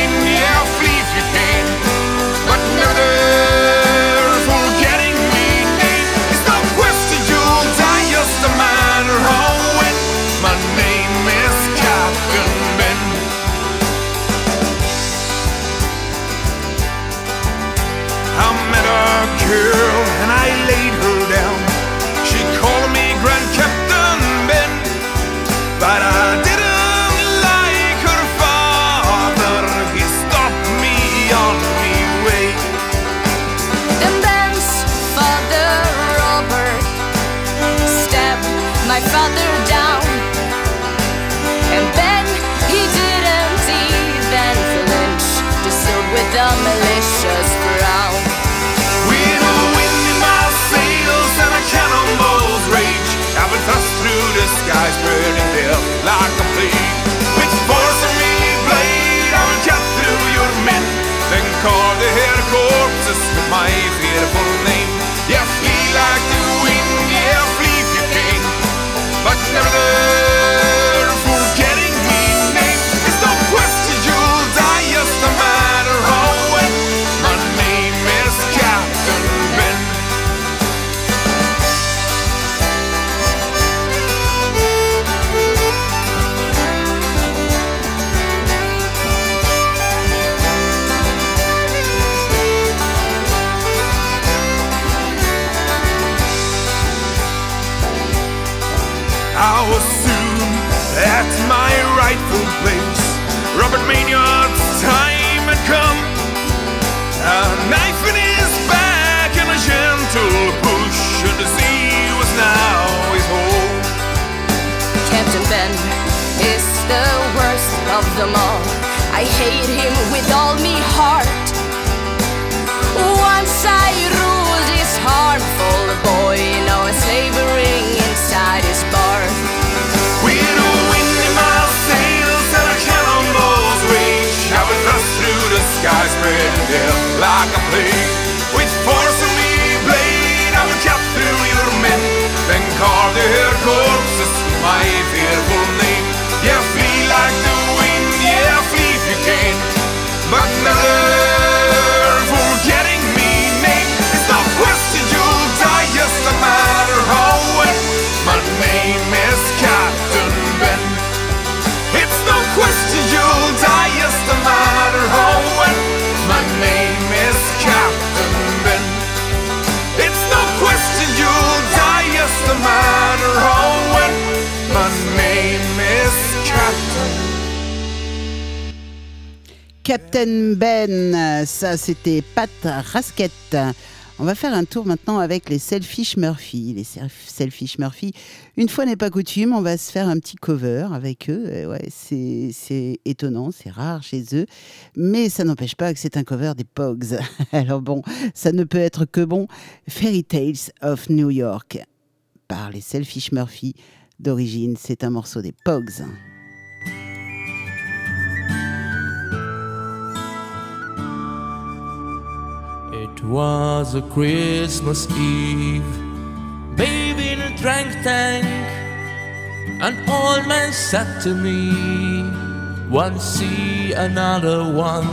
[SPEAKER 14] Them all. I hate him with all me heart. Once I ruled his harmful boy, now I'm slavering inside his bar.
[SPEAKER 13] With a wind in my sails and a cannonball's rage, I will thrust through the sky, spreading death like a plague. With force of me blade, I will cut through your men, then carve their corpses Captain Ben,
[SPEAKER 1] ça c'était Pat Rasket. On va faire un tour maintenant avec les Selfish Murphy. Les Self- Selfish Murphy, une fois n'est pas coutume, on va se faire un petit cover avec eux. Ouais, c'est étonnant, c'est rare chez eux, mais ça n'empêche pas que c'est un cover des Pogs. Alors bon, ça ne peut être que bon. Fairy Tales of New York par les Selfish Murphy. D'origine, c'est un morceau des Pogs.
[SPEAKER 15] It was a Christmas Eve, baby in a drink tank. An old man said to me, One see another one.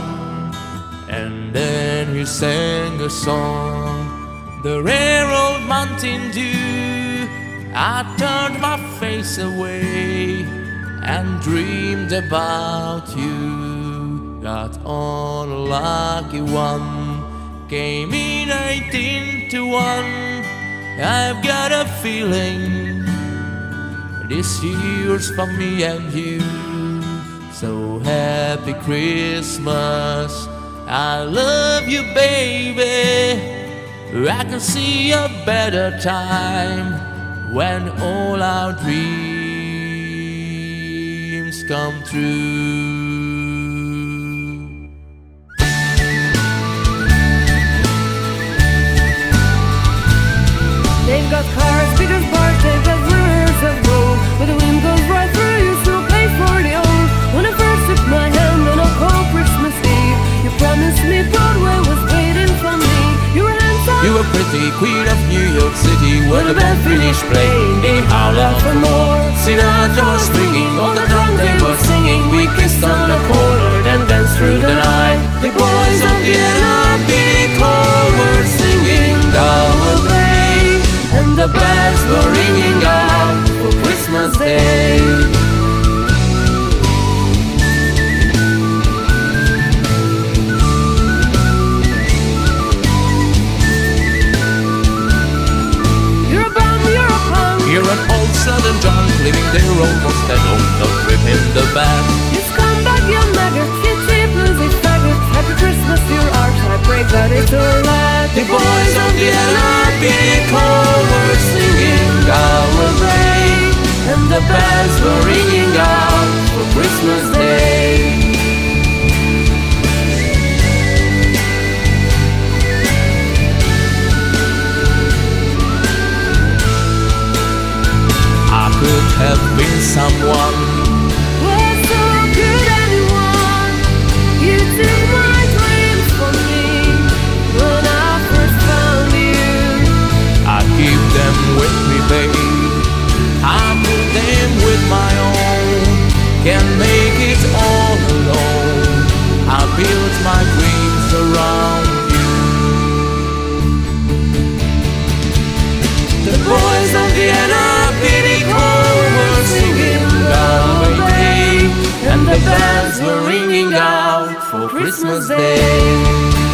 [SPEAKER 15] And then he sang a song, the rare old Mountain Dew. I turned my face away and dreamed about you. Got on a lucky one came in 18 to 1. I've got a feeling this year's for me and you. So happy Christmas. I love you, baby. I can see a better time when all our dreams come true.
[SPEAKER 16] When
[SPEAKER 15] the band finished playing They howled out for more Sinatra was swinging On the drum they were singing. We kissed on the corner Then danced through the night. The boys of the NRP choir were singing. The lane And the bells were ringing out For Christmas Day they're almost at home, don't rip him the back.
[SPEAKER 16] You scumbag, you maggot, you cheap, losing faggot. Happy Christmas, your arse, I pray that it's your last.
[SPEAKER 15] The boys on the LRPD call were singing our
[SPEAKER 16] way, and the bells were ringing out for
[SPEAKER 15] Christmas
[SPEAKER 16] Day.
[SPEAKER 15] Have been someone.
[SPEAKER 16] So anyone. You took my dreams from me when I first found you.
[SPEAKER 15] I keep them with me, babe. I put them with my own. Can't make it all alone. I built my the bells were ringing out for Christmas Day.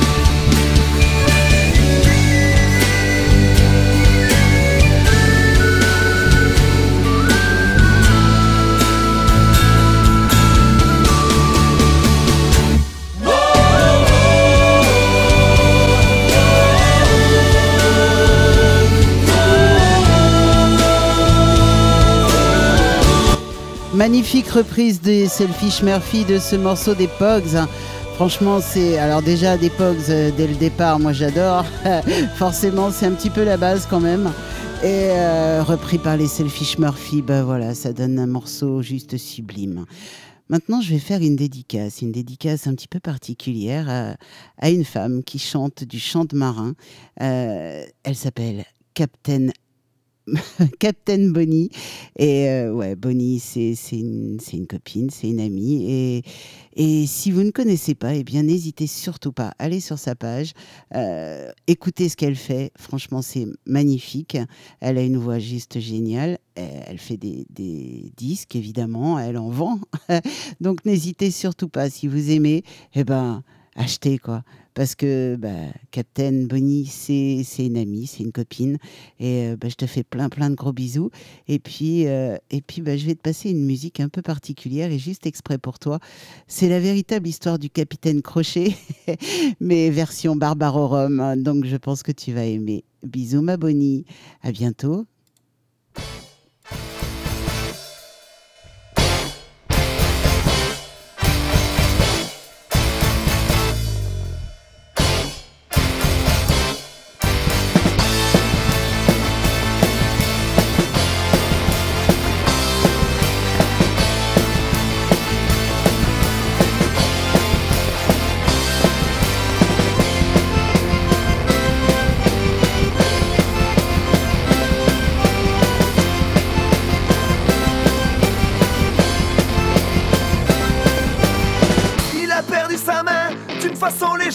[SPEAKER 1] Magnifique reprise des Selfish Murphy de ce morceau des Pogs. Franchement, c'est alors déjà des Pogs euh, dès le départ, moi j'adore. Forcément, c'est un petit peu la base quand même. Et euh, repris par les Selfish Murphy, bah voilà, ça donne un morceau juste sublime. Maintenant, je vais faire une dédicace, une dédicace un petit peu particulière à, à une femme qui chante du chant de marin. Euh, elle s'appelle Captain Captain Bonnie. Et euh, ouais, Bonnie, c'est une, une copine, c'est une amie. Et, et si vous ne connaissez pas, eh bien, n'hésitez surtout pas. Allez sur sa page, euh, écoutez ce qu'elle fait. Franchement, c'est magnifique. Elle a une voix juste géniale. Euh, Elle fait des, des disques, évidemment. Elle en vend. Donc, n'hésitez surtout pas. Si vous aimez, eh ben, achetez, quoi parce que bah, Captain Bonnie, c'est une amie, c'est une copine. Et euh, bah, je te fais plein, plein de gros bisous. Et puis, euh, et puis bah, je vais te passer une musique un peu particulière et juste exprès pour toi. C'est la véritable histoire du capitaine Crochet, mais version Barbarorum. Donc je pense que tu vas aimer. Bisous, ma Bonnie. À bientôt.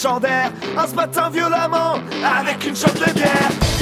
[SPEAKER 10] En se battant violemment avec une jambe de bière.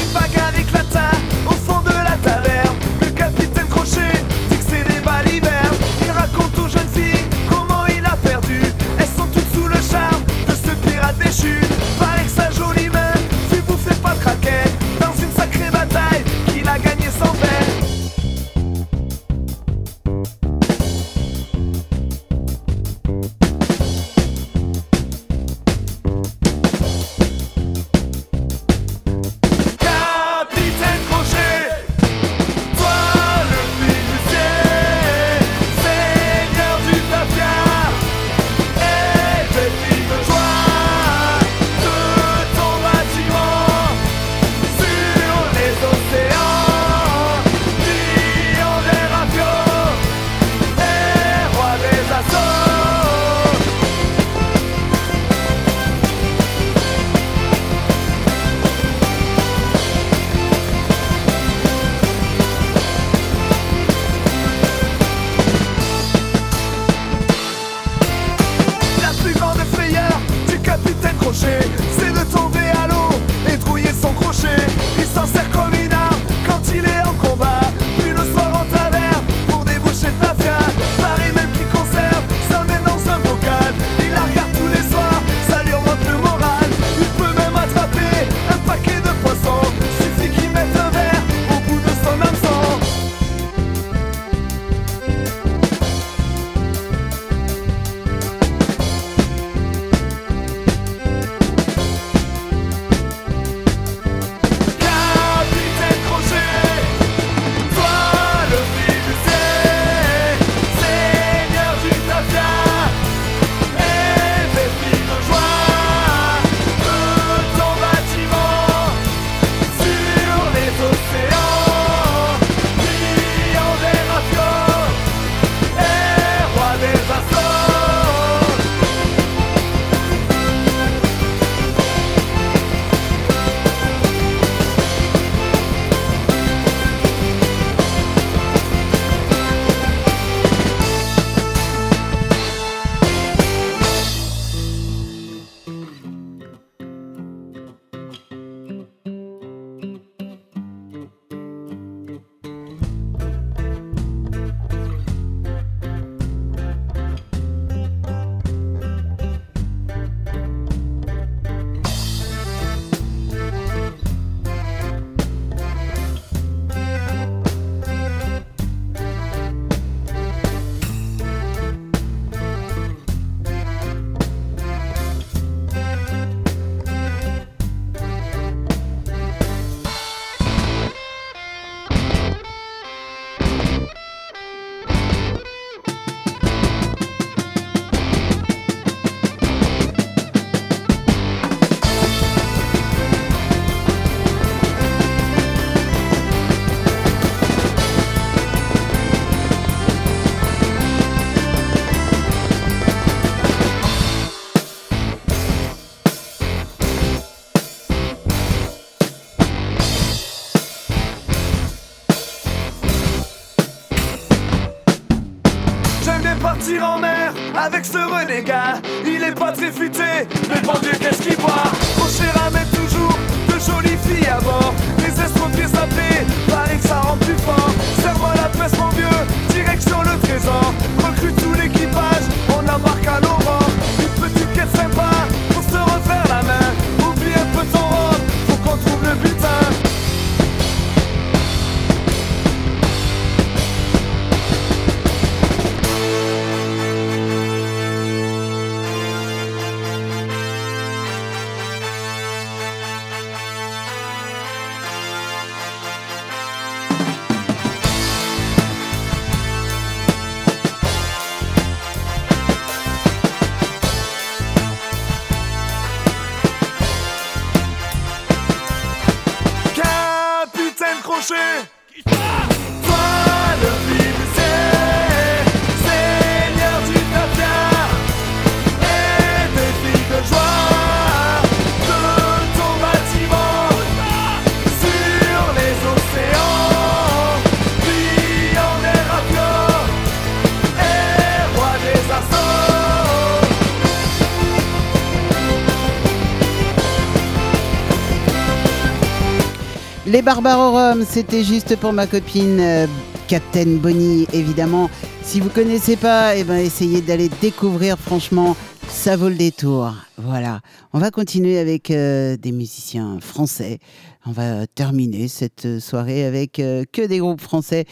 [SPEAKER 1] Les
[SPEAKER 15] Barbarorum, c'était juste pour ma copine euh, Captain Bonnie, évidemment. Si vous connaissez pas, eh ben, essayez d'aller découvrir, franchement, ça vaut le détour. Voilà. On va continuer avec euh, des musiciens français. On va terminer cette soirée avec euh, que des groupes français.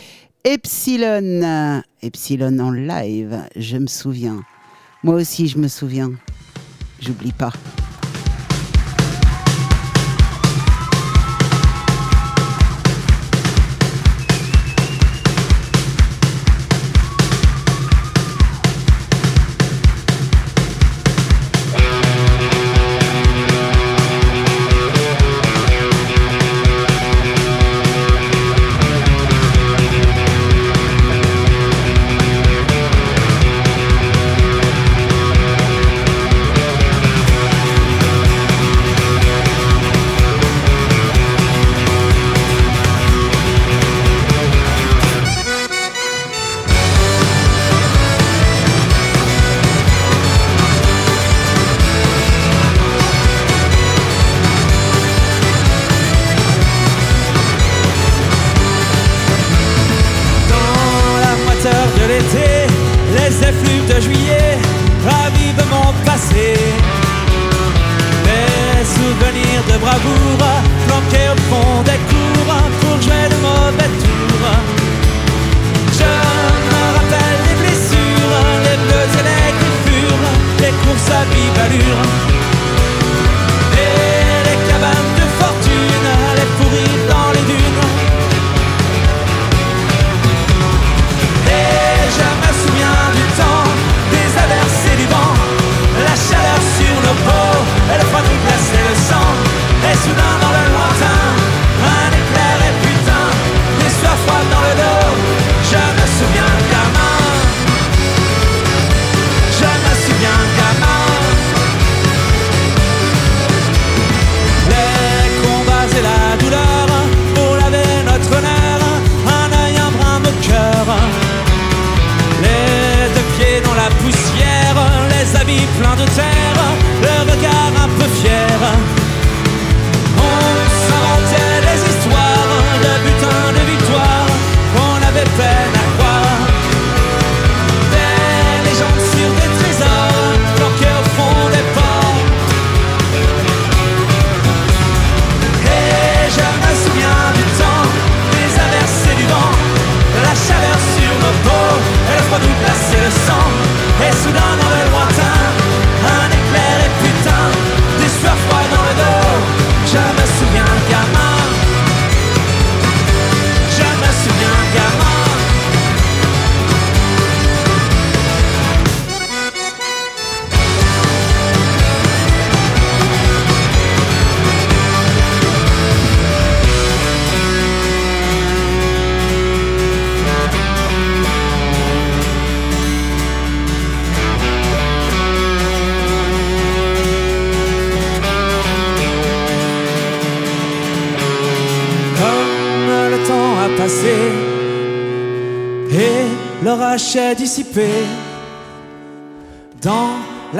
[SPEAKER 15] Epsilon, Epsilon en live, je me souviens. Moi aussi, je me souviens. J'oublie pas.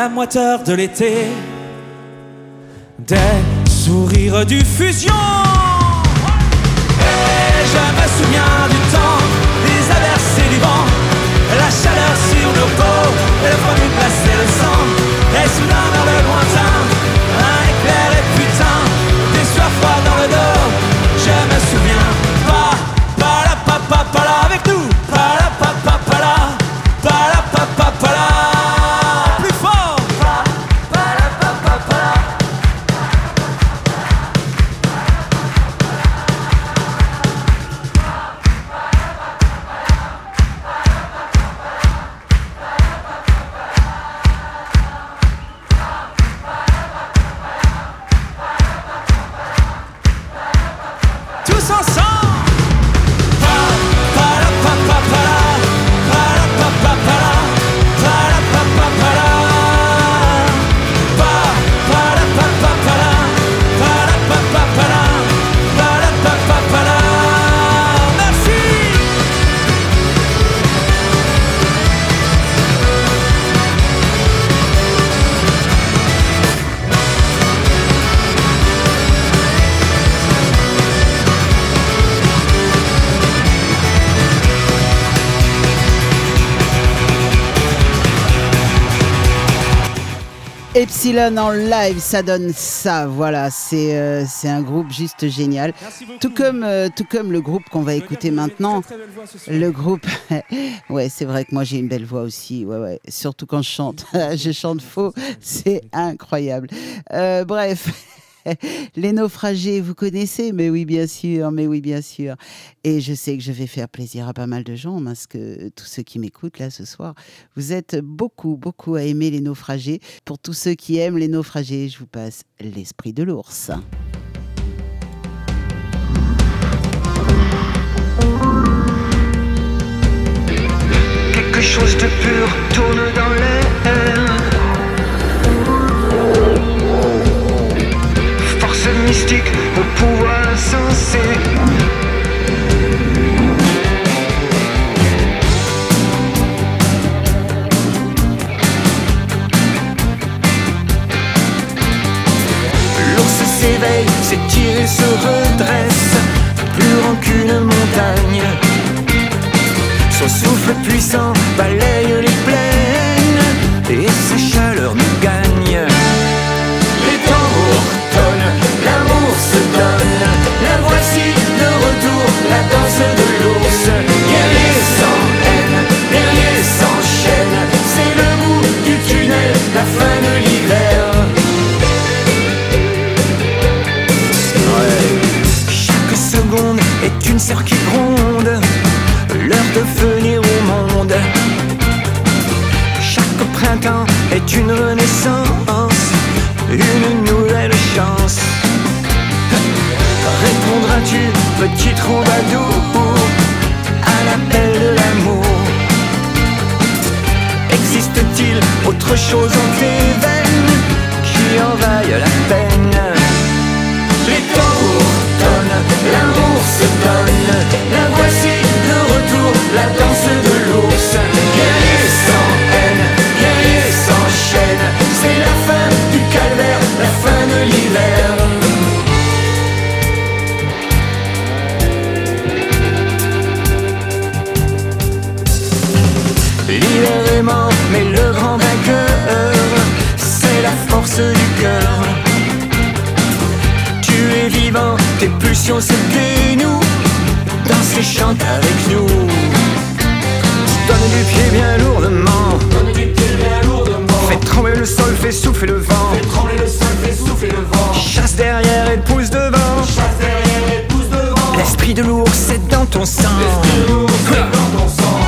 [SPEAKER 17] Moiteur de l'été, des
[SPEAKER 15] sourires du
[SPEAKER 1] Epsilon en live, ça donne ça. Voilà, c'est euh, un groupe juste génial. Tout comme, euh, tout comme le groupe qu'on va écouter maintenant. Le groupe. ouais, c'est vrai que moi j'ai une belle voix aussi. Ouais, ouais. Surtout quand je chante. je chante faux. C'est incroyable. Euh, bref. Les naufragés, vous connaissez Mais oui, bien sûr, mais oui, bien sûr. Et je sais que je vais faire plaisir à pas mal de gens, parce que tous ceux qui m'écoutent là ce soir, vous êtes beaucoup, beaucoup à aimer les naufragés. Pour tous ceux qui aiment les naufragés, je vous passe l'esprit de l'ours.
[SPEAKER 2] Quelque chose de pur tourne dans l'air. Mystique au pouvoir insensé. L'ours s'éveille, s'étire et se redresse, plus grand qu'une montagne. Son souffle puissant balaye les La voici de retour, la danse de l'ours. Guerrier sans haine, guerrier sans chaîne. C'est le bout du tunnel, la fin de l'hiver. Chaque seconde est une sœur petit troubadour, à l'appel de l'amour. Existe-t-il autre chose en tes veines qui en vaille la peine? Les tambours tonnent, l'amour se donne, la voici de retour, la pulsions se dénouent. Danse et chante avec nous. Donne du pied bien lourdement. Fais trembler le sol, fais souffler le vent. Chasse derrière et pousse devant. L'esprit de l'ours est dans ton sang. Les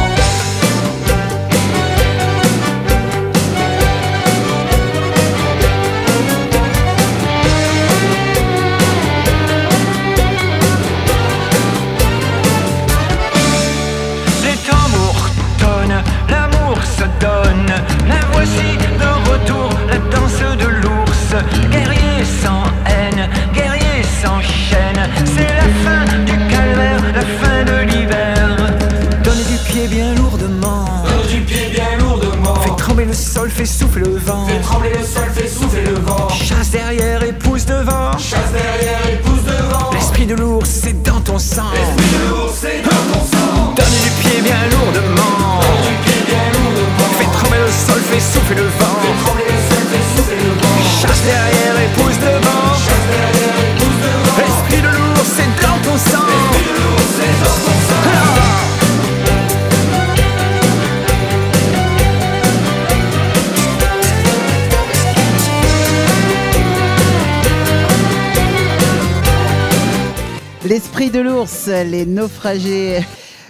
[SPEAKER 1] les naufragés.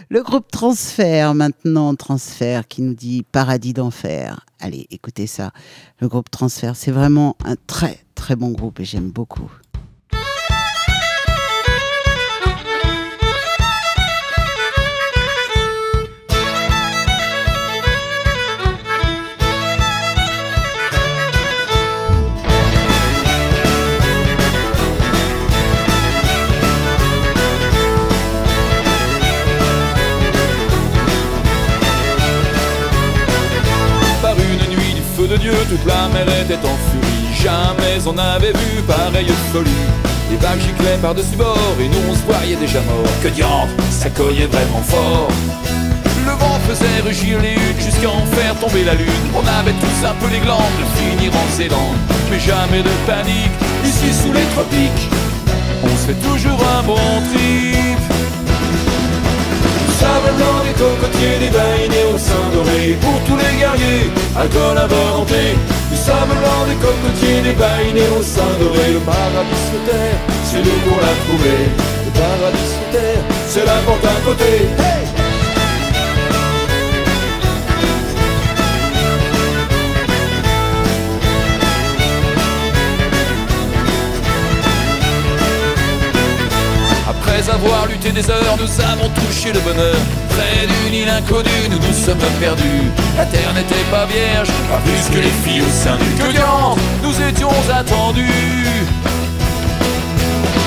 [SPEAKER 1] Le groupe Transfert, maintenant, Transfert, qui nous dit Paradis d'enfer. Allez, écoutez ça. Le groupe Transfert, c'est vraiment un très, très bon groupe et j'aime beaucoup.
[SPEAKER 4] Toute la mer était en furie. Jamais on n'avait vu pareille folie. Les vagues giclaient par-dessus bord et nous on se voyait déjà mort. Que diable, ça cognait vraiment fort. Le vent faisait rugir les huttes jusqu'à en faire tomber la lune. On avait tous un peu les glandes de finir en Zélande. Mais jamais de panique, ici sous les tropiques. On se fait toujours un bon trip. Sable blanc, des cocotiers, des baïnés au sein doré. Pour tous les guerriers, alcool à volonté. Du sable blanc, des cocotiers, des baïnés au sein doré. Le paradis sur terre, c'est nous qu'on l'a trouvé Le paradis sur terre, c'est la porte à côté Après avoir lutté des heures, nous avons touché le bonheur. Près d'une île inconnue, nous nous sommes perdus. La terre n'était pas vierge, pas plus que les filles au sein du que nous étions attendus.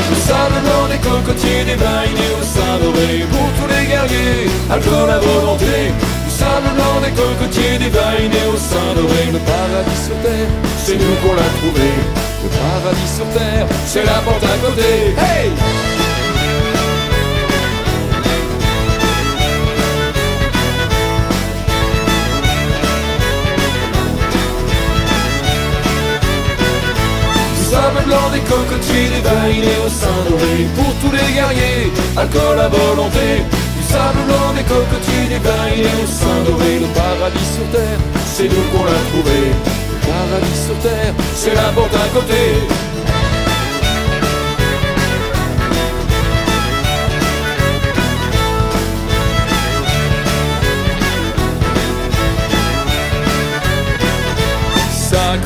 [SPEAKER 4] Le sable blanc des cocotiers, des baïnés au sein doré. Pour tous les guerriers, alcool à volonté. Du sable blanc des cocotiers, des baïnés au sein doré. Le paradis sur terre, c'est nous qu'on l'a trouvé. Le paradis sur terre, c'est la porte à côté. Hey! Sable blanc des cocotiers, des baïnés au sein doré Pour tous les guerriers, alcool à volonté. Du sable blanc des cocotiers, des baïnés au sein doré Le paradis sur terre, c'est nous qu'on l'a trouvé. Le paradis sur terre, c'est la porte à côté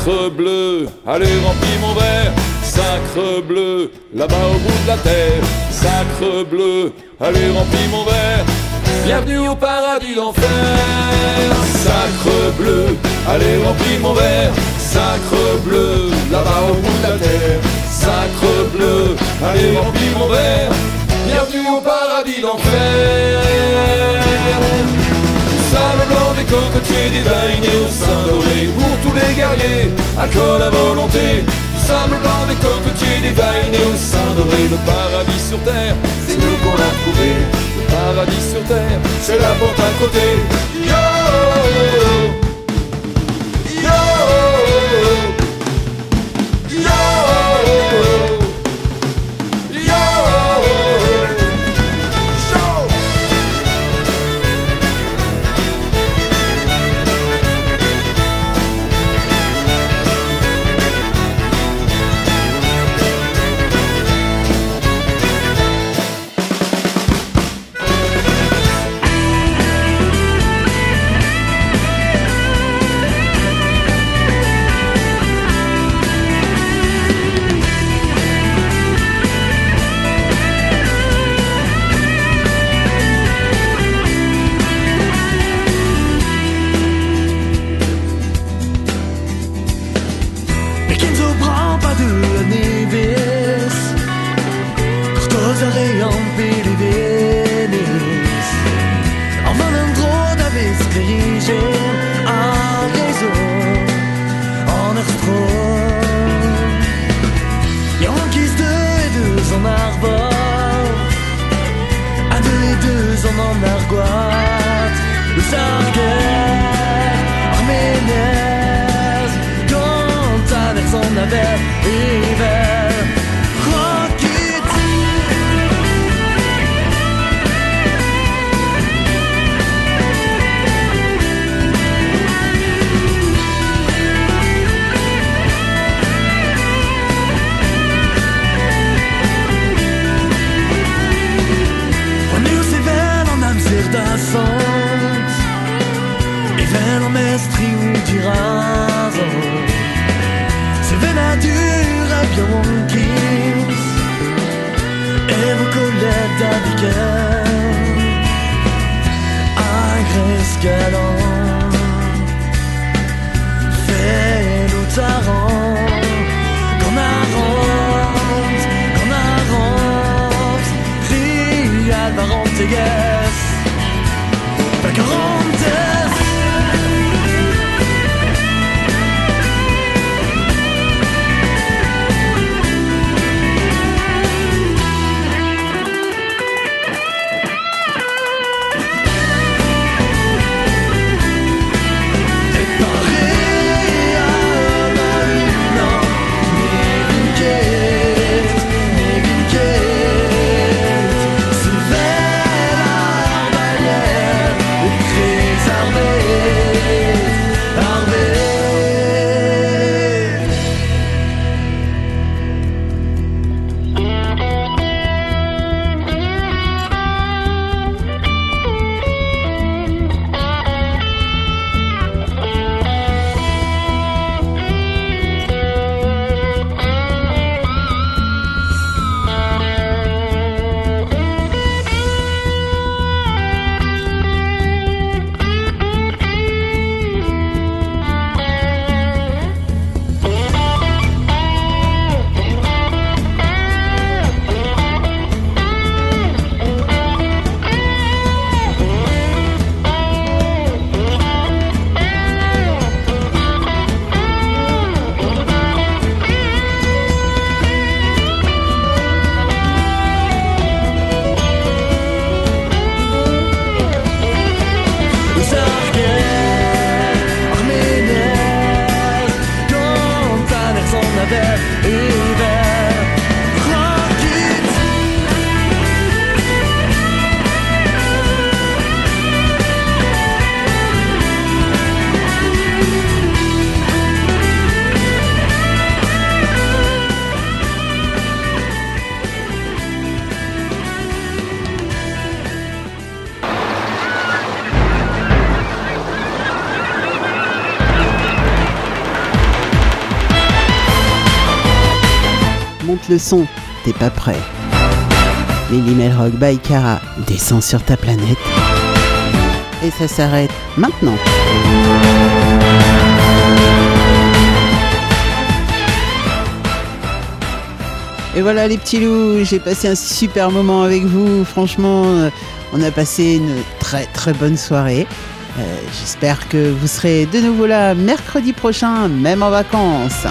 [SPEAKER 4] Sacre bleu, allez remplis mon verre. Sacre bleu, là-bas au bout de la terre. Sacre bleu, allez remplis mon verre. Bienvenue au paradis d'enfer. Sacre bleu, allez remplis mon verre. Sacre bleu, là-bas au bout de la terre. Sacre bleu, allez remplis mon verre. Bienvenue au paradis d'enfer Sable blanc des baïnés au sein doré Pour tous les guerriers, alcool à volonté. Du sable blanc des cocotiers, des baïnés au sein doré Le paradis sur terre, c'est nous qu'on l'a trouvé. Le paradis sur terre, c'est la porte à côté. Yo
[SPEAKER 1] Le son, t'es pas prêt. Lily Melrock by Cara descend sur ta planète. Et ça s'arrête maintenant. Et voilà les petits loups, j'ai passé un super moment avec vous. Franchement, euh, on a passé une très très bonne soirée. Euh, J'espère que vous serez de nouveau là mercredi prochain, même en vacances.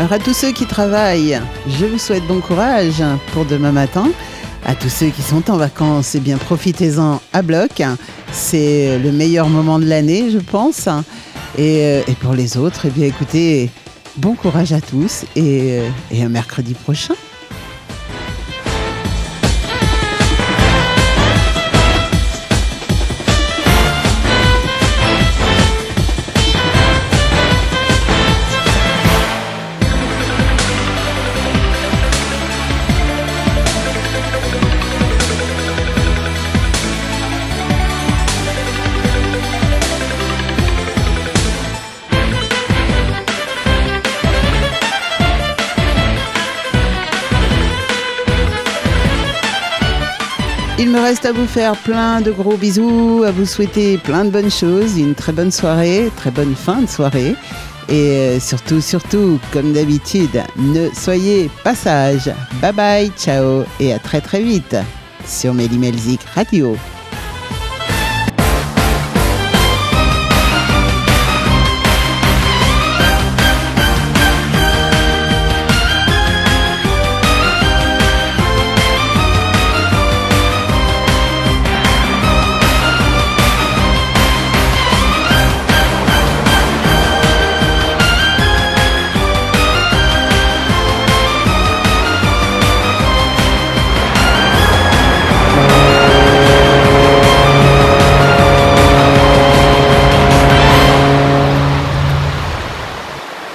[SPEAKER 1] Alors à tous ceux qui travaillent, je vous souhaite bon courage pour demain matin. À tous ceux qui sont en vacances, eh bien profitez-en à bloc. C'est le meilleur moment de l'année, je pense. Et, euh, pour les autres, eh bien écoutez, bon courage à tous et, euh, et à mercredi prochain. Reste à vous faire plein de gros bisous, à vous souhaiter plein de bonnes choses, une très bonne soirée, très bonne fin de soirée. Et euh, surtout, surtout, comme d'habitude, ne soyez pas sages. Bye bye, ciao et à très très vite sur Melzik Radio.